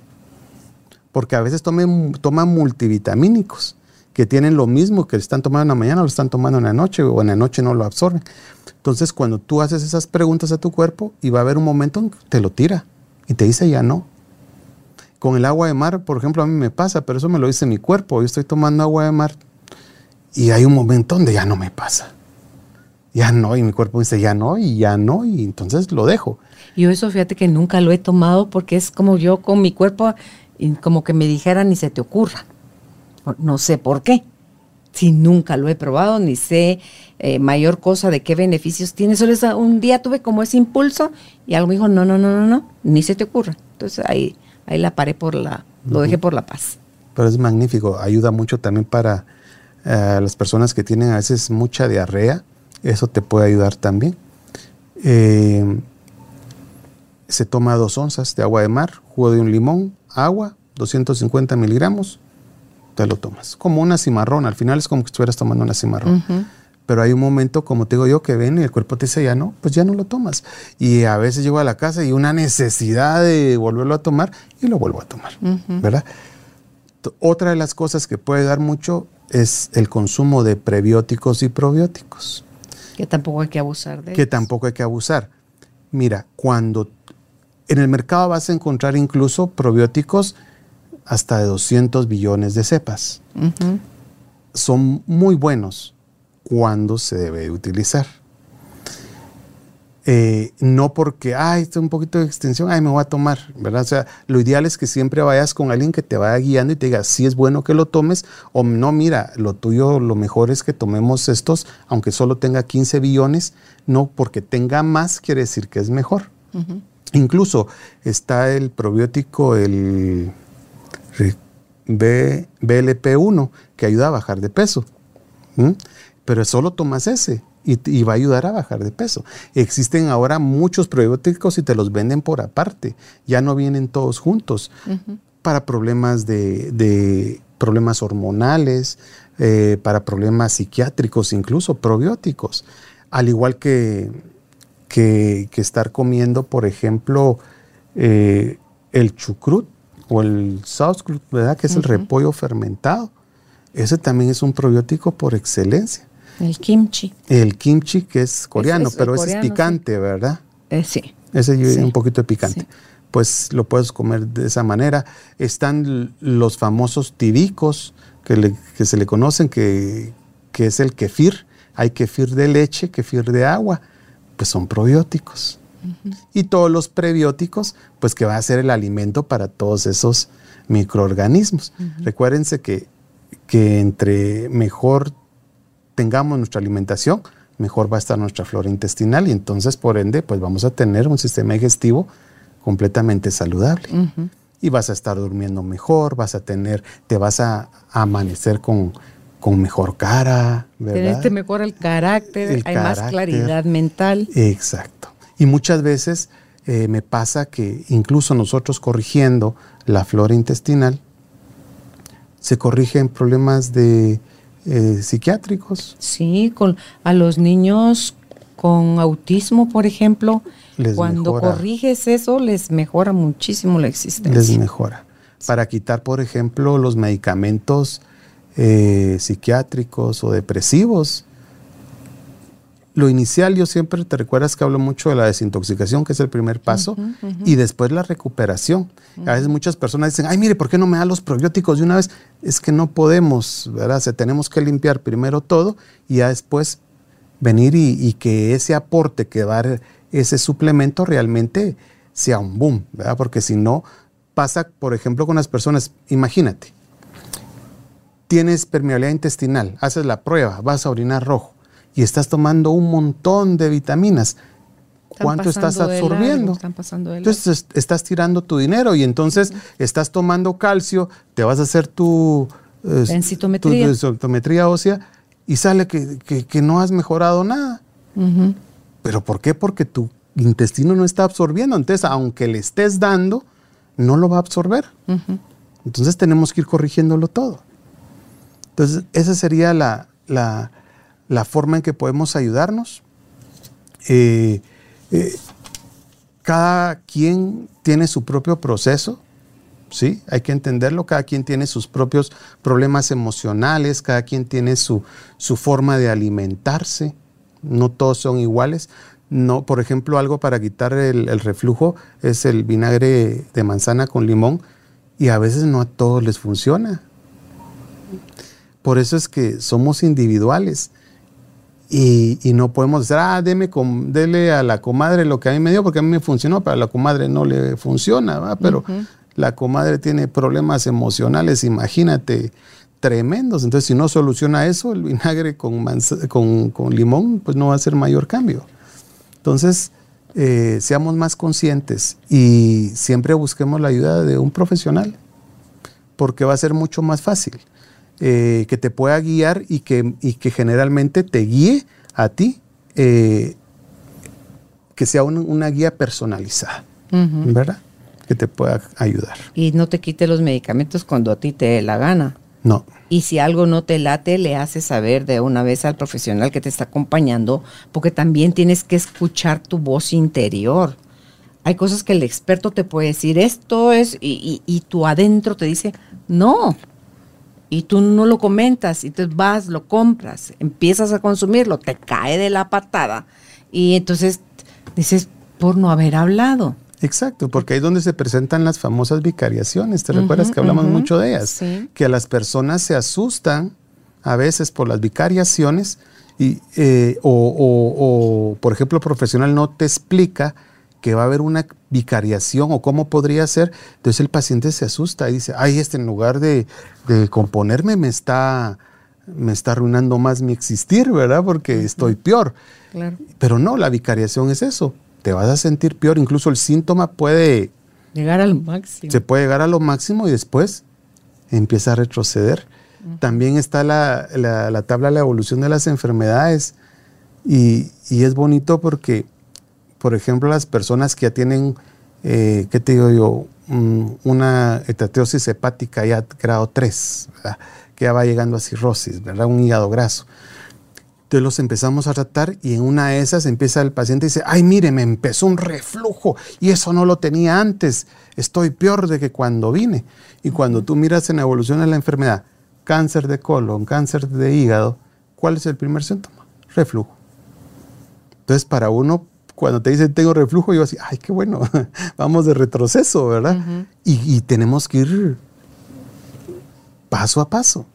Porque a veces toman, toman multivitamínicos que tienen lo mismo que están tomando en la mañana, lo están tomando en la noche o en la noche no lo absorben. Entonces, cuando tú haces esas preguntas a tu cuerpo, y va a haber un momento en que te lo tira y te dice ya no. Con el agua de mar, por ejemplo, a mí me pasa, pero eso me lo dice mi cuerpo. Yo estoy tomando agua de mar y hay un momento donde ya no me pasa. Ya no, y mi cuerpo dice ya no, y ya no, y entonces lo dejo. Yo eso fíjate que nunca lo he tomado porque es como yo con mi cuerpo, como que me dijera ni se te ocurra. No sé por qué. Si nunca lo he probado, ni sé eh, mayor cosa de qué beneficios tiene. Solo un día tuve como ese impulso y algo me dijo, no, no, no, no, no, ni se te ocurra. Entonces ahí, ahí la paré por la, lo dejé por la paz. Pero es magnífico, ayuda mucho también para eh, las personas que tienen a veces mucha diarrea, eso te puede ayudar también. Eh, se toma dos onzas de agua de mar, jugo de un limón, agua, 250 miligramos, te lo tomas. Como una cimarrón, al final es como que estuvieras tomando una cimarrón. Pero hay un momento, como te digo yo, que ven y el cuerpo te dice ya no, pues ya no lo tomas. Y a veces llego a la casa y una necesidad de volverlo a tomar y lo vuelvo a tomar, ¿verdad? Otra de las cosas que puede dar mucho es el consumo de prebióticos y probióticos. Que tampoco hay que abusar de Que tampoco hay que abusar. Mira, cuando en el mercado vas a encontrar incluso probióticos hasta de 200 billones de cepas. Son muy buenos cuándo se debe utilizar. Eh, no porque, ay, esto es un poquito de extensión, ay, me voy a tomar, ¿verdad? O sea, lo ideal es que siempre vayas con alguien que te vaya guiando y te diga, si es bueno que lo tomes, o no, mira, lo tuyo, lo mejor es que tomemos estos, aunque solo tenga 15 billones, no porque tenga más quiere decir que es mejor. Incluso está el probiótico, el BLP1, que ayuda a bajar de peso pero solo tomas ese y, va a ayudar a bajar de peso. Existen ahora muchos probióticos y te los venden por aparte, ya no vienen todos juntos para problemas de, problemas hormonales, eh, para problemas psiquiátricos, incluso probióticos, al igual que, que, estar comiendo, por ejemplo, eh, el chucrut o el sauerkraut, ¿verdad? Que es el repollo fermentado. Ese también es un probiótico por excelencia. El kimchi. El kimchi, que es coreano, pero ese es picante, ¿verdad? Eh, sí. Ese sí. un poquito de picante. Pues lo puedes comer de esa manera. Están los famosos tibicos, que, se le conocen, que, es el kefir. Hay kefir de leche, kefir de agua, pues son probióticos. Y todos los prebióticos, pues que va a ser el alimento para todos esos microorganismos. Recuérdense que, que entre mejor tengamos nuestra alimentación, mejor va a estar nuestra flora intestinal y entonces por ende pues vamos a tener un sistema digestivo completamente saludable. Y vas a estar durmiendo mejor, vas a tener, te vas a, amanecer con, con, mejor cara, ¿verdad? Te mejora el carácter, hay más claridad mental. Exacto. Y muchas veces eh, me pasa que incluso nosotros corrigiendo la flora intestinal, se corrigen problemas de eh, psiquiátricos. Sí, con, a los niños con autismo, por ejemplo, cuando corriges eso, les mejora muchísimo la existencia. Les mejora. Para quitar, por ejemplo, los medicamentos eh, psiquiátricos o depresivos, lo inicial, yo siempre te recuerdas que hablo mucho de la desintoxicación, que es el primer paso, y después la recuperación. A veces muchas personas dicen, ay, mire, ¿por qué no me da los probióticos de una vez? Es que no podemos, ¿verdad? Se tenemos que limpiar primero todo y ya después venir y, que ese aporte que va a dar ese suplemento realmente sea un boom, ¿verdad? Porque si no, pasa, por ejemplo, con las personas, imagínate, tienes permeabilidad intestinal, haces la prueba, vas a orinar rojo y estás tomando un montón de vitaminas. ¿Cuánto estás absorbiendo? entonces estás tirando tu dinero y entonces estás tomando calcio, te vas a hacer tu, densitometría. ósea y sale que, no has mejorado nada. ¿Pero por qué? Porque tu intestino no está absorbiendo. Entonces, aunque le estés dando, no lo va a absorber. Entonces tenemos que ir corrigiéndolo todo. Entonces, esa sería la, la forma en que podemos ayudarnos. Eh, eh, cada quien tiene su propio proceso, ¿sí? Hay que entenderlo, cada quien tiene sus propios problemas emocionales, cada quien tiene su, su forma de alimentarse, no todos son iguales. No, por ejemplo, algo para quitar el, el reflujo es el vinagre de manzana con limón y a veces no a todos les funciona. Por eso es que somos individuales. Y, no podemos decir, ah, deme dele a la comadre lo que a mí me dio, porque a mí me funcionó, pero a la comadre no le funciona, ¿va? pero la comadre tiene problemas emocionales, imagínate, tremendos. Entonces, si no soluciona eso, el vinagre con, con, limón, pues no va a ser mayor cambio. Entonces, eh, seamos más conscientes y siempre busquemos la ayuda de un profesional, porque va a ser mucho más fácil. Eh, que te pueda guiar y que, que generalmente te guíe a ti, eh, que sea una guía personalizada, ¿verdad? Que te pueda ayudar. Y no te quite los medicamentos cuando a ti te dé la gana. No. Y si algo no te late, le haces saber de una vez al profesional que te está acompañando, porque también tienes que escuchar tu voz interior. Hay cosas que el experto te puede decir, esto es, y, y, y tú adentro te dice, no, y tú no lo comentas y te vas, lo compras, empiezas a consumirlo, te cae de la patada y entonces dices, por no haber hablado. Exacto, porque ahí es donde se presentan las famosas vicariaciones. ¿Te recuerdas que hablamos mucho de ellas? Que las personas se asustan a veces por las vicariaciones y, eh, o, por ejemplo, el profesional no te explica que va a haber una vicariación o cómo podría ser, entonces el paciente se asusta y dice, ay, este en lugar de, componerme me está, me está arruinando más mi existir, ¿verdad? Porque estoy peor. Pero no, la vicariación es eso, te vas a sentir peor, incluso el síntoma puede... Llegar al máximo. Se puede llegar a lo máximo y después empieza a retroceder. También está la, tabla de la evolución de las enfermedades y, y es bonito porque por ejemplo, las personas que ya tienen, eh, ¿qué te digo yo? Mm, una hepatitis hepática ya grado 3, que ya va llegando a cirrosis, ¿verdad? Un hígado graso. Entonces los empezamos a tratar y en una de esas empieza el paciente y dice, ay, mire, me empezó un reflujo y eso no lo tenía antes, estoy peor de que cuando vine. Y cuando tú miras en la evolución de la enfermedad, cáncer de colon, cáncer de hígado, ¿cuál es el primer síntoma? Reflujo. Entonces, para uno cuando te dicen tengo reflujo, yo así, ay, qué bueno, vamos de retroceso, ¿verdad? y, tenemos que ir paso a paso.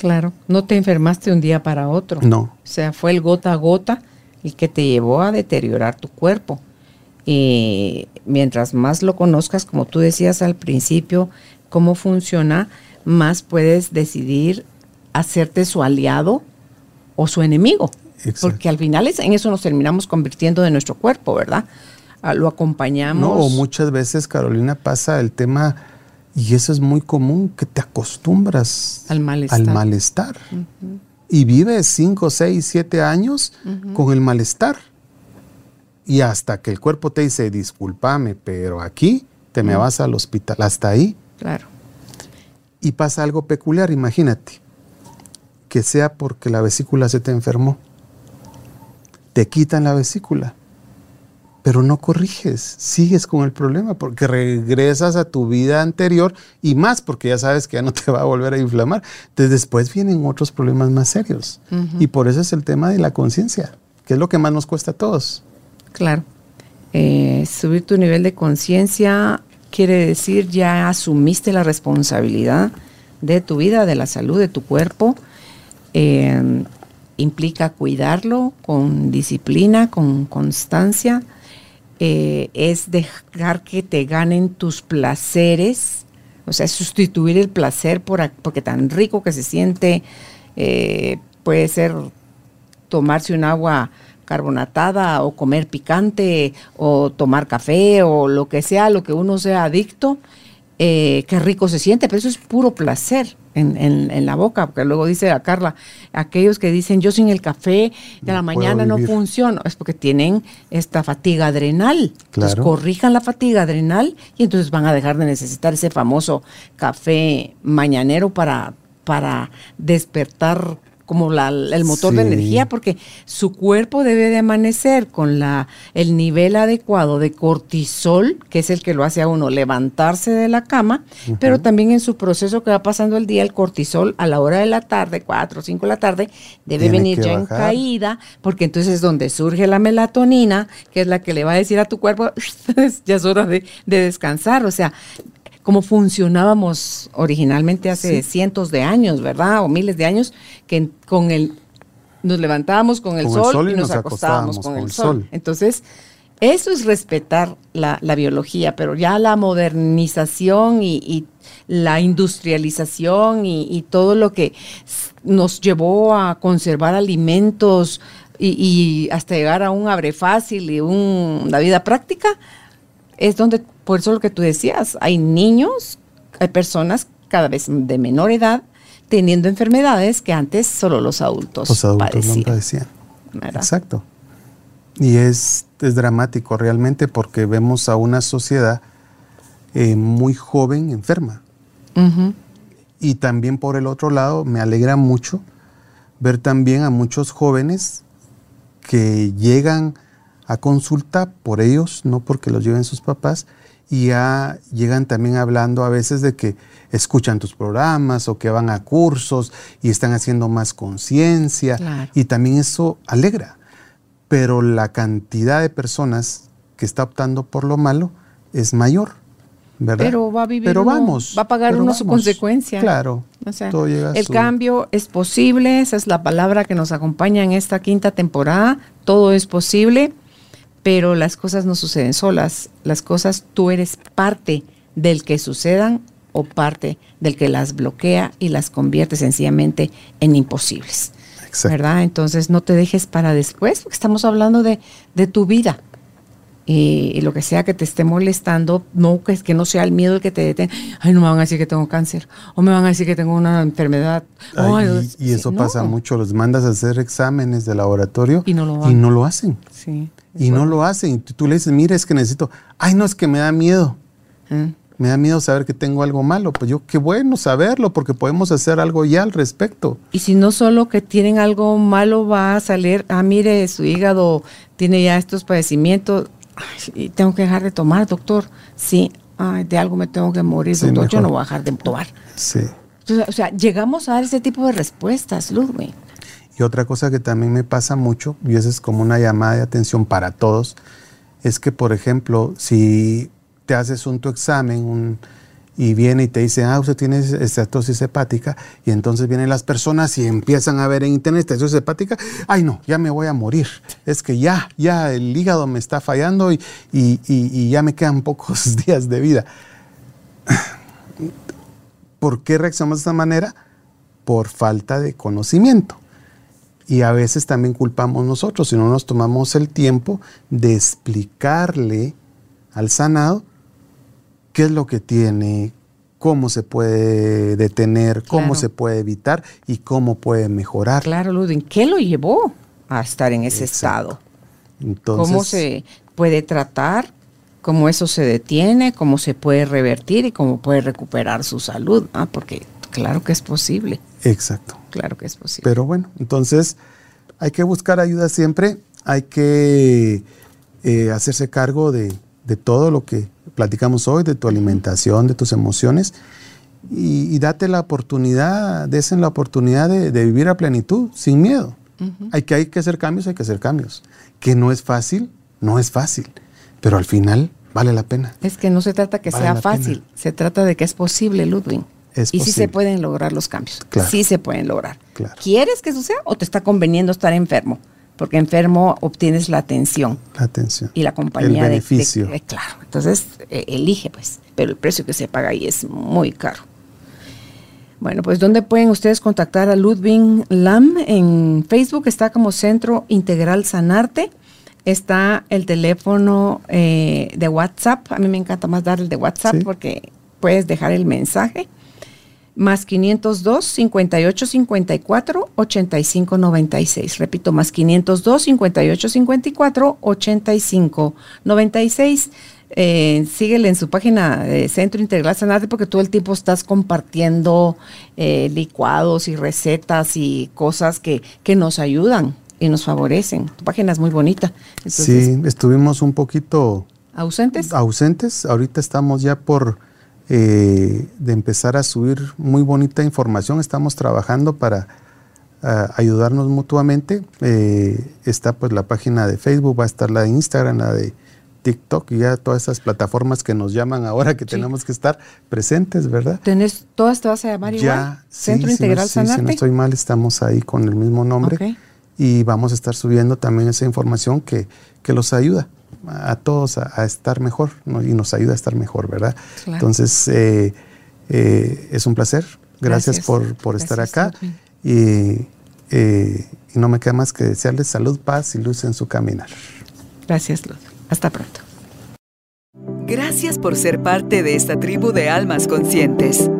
Claro, no te enfermaste un día para otro. No. O sea, fue el gota a gota el que te llevó a deteriorar tu cuerpo. Y mientras más lo conozcas, como tú decías al principio, cómo funciona, más puedes decidir hacerte su aliado o su enemigo. Porque al final es, en eso nos terminamos convirtiendo de nuestro cuerpo, ¿verdad? Ah, lo acompañamos. No, o muchas veces, Carolina, pasa el tema, y eso es muy común, que te acostumbras al malestar. Al malestar. Y vives 5, 6, 7 años con el malestar. Y hasta que el cuerpo te dice, discúlpame, pero aquí te me vas al hospital, hasta ahí. Claro. Y pasa algo peculiar, imagínate, que sea porque la vesícula se te enfermó. Te quitan la vesícula pero no corriges, sigues con el problema porque regresas a tu vida anterior y más porque ya sabes que ya no te va a volver a inflamar. Entonces después vienen otros problemas más serios. Y por eso es el tema de la conciencia, que es lo que más nos cuesta a todos. Claro. Eh, subir tu nivel de conciencia quiere decir ya asumiste la responsabilidad de tu vida, de la salud de tu cuerpo. Eh, implica cuidarlo con disciplina, con constancia. Eh, es dejar que te ganen tus placeres, o sea, sustituir el placer por, porque tan rico que se siente, eh, puede ser tomarse un agua carbonatada o comer picante o tomar café o lo que sea, lo que uno sea adicto, eh, qué rico se siente, pero eso es puro placer en, la boca, porque luego dice a Carla, aquellos que dicen yo sin el café de la mañana no funciono, es porque tienen esta fatiga adrenal. Entonces corrijan la fatiga adrenal y entonces van a dejar de necesitar ese famoso café mañanero para, para despertar como la, el motor de energía, porque su cuerpo debe de amanecer con la, el nivel adecuado de cortisol, que es el que lo hace a uno levantarse de la cama, pero también en su proceso que va pasando el día, el cortisol a la hora de la tarde, 4 o 5 de la tarde, debe venir ya en caída, porque entonces es donde surge la melatonina, que es la que le va a decir a tu cuerpo, ya es hora de, de descansar. O sea, como funcionábamos originalmente hace cientos de años, ¿verdad? O miles de años, que con el nos levantábamos con el, sol, y nos, acostábamos, con, el sol. Entonces, eso es respetar la, biología, pero ya la modernización y, la industrialización y, todo lo que nos llevó a conservar alimentos y, hasta llegar a un abre fácil y una vida práctica, es donde por eso lo que tú decías, hay niños, hay personas cada vez de menor edad teniendo enfermedades que antes solo los adultos, los adultos No padecían. Exacto. Y es, es, dramático realmente porque vemos a una sociedad eh, muy joven enferma. Y también por el otro lado me alegra mucho ver también a muchos jóvenes que llegan a consulta por ellos, no porque los lleven sus papás, y ya llegan también hablando a veces de que escuchan tus programas o que van a cursos y están haciendo más conciencia y también eso alegra. Pero la cantidad de personas que está optando por lo malo es mayor. ¿verdad? Pero va a vivir pero vamos, va a pagar uno su consecuencia. Claro. el cambio es posible, esa es la palabra que nos acompaña en esta quinta temporada. Todo es posible pero las cosas no suceden solas, las cosas tú eres parte del que sucedan o parte del que las bloquea y las convierte sencillamente en imposibles. ¿Verdad? Entonces no te dejes para después, porque estamos hablando de, tu vida. Y, lo que sea que te esté molestando, no que, que no sea el miedo el que te detenga. Ay, no me van a decir que tengo cáncer, o me van a decir que tengo una enfermedad. y, eso pasa mucho, los mandas a hacer exámenes de laboratorio y no lo, y no lo hacen. Sí. Y no lo hacen. Y tú le dices, mire, es que necesito. Ay, no, es que me da miedo. Mm. Me da miedo saber que tengo algo malo. Pues yo, qué bueno saberlo, porque podemos hacer algo ya al respecto. Y si no solo que tienen algo malo, va a salir, ah, mire, su hígado tiene ya estos padecimientos. Tengo que dejar de tomar, doctor. Sí, ay, de algo me tengo que morir, doctor. Yo no voy a dejar de tomar. Sí. o sea, llegamos a dar ese tipo de respuestas, Ludwig. Y otra cosa que también me pasa mucho, y eso es como una llamada de atención para todos, es que, por ejemplo, si te haces un tu examen y viene y te dice, ah, usted tiene estatosis hepática, y entonces vienen las personas y empiezan a ver en internet estatosis hepática, ay no, ya me voy a morir, es que ya, ya el hígado me está fallando y, y ya me quedan pocos días de vida. ¿Por qué reaccionamos de esta manera? Por falta de conocimiento. Y a veces también culpamos nosotros si no nos tomamos el tiempo de explicarle al sanado qué es lo que tiene, cómo se puede detener, cómo se puede evitar y cómo puede mejorar. Claro, Ludwig, ¿qué lo llevó a estar en ese estado? ¿Cómo se puede tratar? ¿Cómo eso se detiene? ¿Cómo se puede revertir? ¿Y cómo puede recuperar su salud? Ah, porque claro que es posible. Exacto. Claro que es posible. Pero bueno, entonces hay que buscar ayuda siempre, hay que eh, hacerse cargo de, de todo lo que platicamos hoy, de tu alimentación, de tus emociones, y, date la oportunidad, desen la oportunidad de, vivir a plenitud, sin miedo. hay, que, hay que hacer cambios, hay que hacer cambios. Que no es fácil, no es fácil, pero al final vale la pena. Es que no se trata que sea fácil, se trata de que es posible, Ludwig. y sí se pueden lograr los cambios. Sí se pueden lograr. ¿Quieres que eso sea o te está conveniendo estar enfermo? Porque enfermo obtienes la atención. La atención. Y la compañía el beneficio. De, claro, entonces eh, elige pues, pero el precio que se paga ahí es muy caro. Bueno, pues ¿dónde pueden ustedes contactar a Ludwig Lam? En Facebook está como Centro Integral Sanarte. Está el teléfono eh, de WhatsApp. A mí me encanta más dar el de WhatsApp porque puedes dejar el mensaje más 502 58 54 85 96. Repito, más 502 58 54 85 96. Eh, síguele en su página de Centro Integral Sanarte porque todo el tiempo estás compartiendo eh, licuados y recetas y cosas que, que, nos ayudan y nos favorecen. Tu página es muy bonita. sí, estuvimos un poquito ausentes. Ausentes. Ahorita estamos ya por eh, de empezar a subir muy bonita información. Estamos trabajando para ayudarnos mutuamente. Eh, está pues la página de Facebook, va a estar la de Instagram, la de TikTok y ya todas esas plataformas que nos llaman ahora que tenemos que estar presentes, ¿verdad? ¿Tenés, ¿Todas te vas a llamar igual? Centro Integral si no, si no estoy mal, estamos ahí con el mismo nombre y vamos a estar subiendo también esa información que, que los ayuda a todos a, estar mejor y nos ayuda a estar mejor, ¿verdad? Entonces, eh, eh, es un placer. Gracias, por, estar acá. Y, eh, y, no me queda más que desearles salud, paz y luz en su caminar. Gracias, Luz. Hasta pronto. Gracias por ser parte de esta tribu de almas conscientes.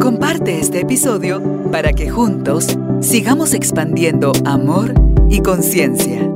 Comparte este episodio para que juntos sigamos expandiendo amor y conciencia.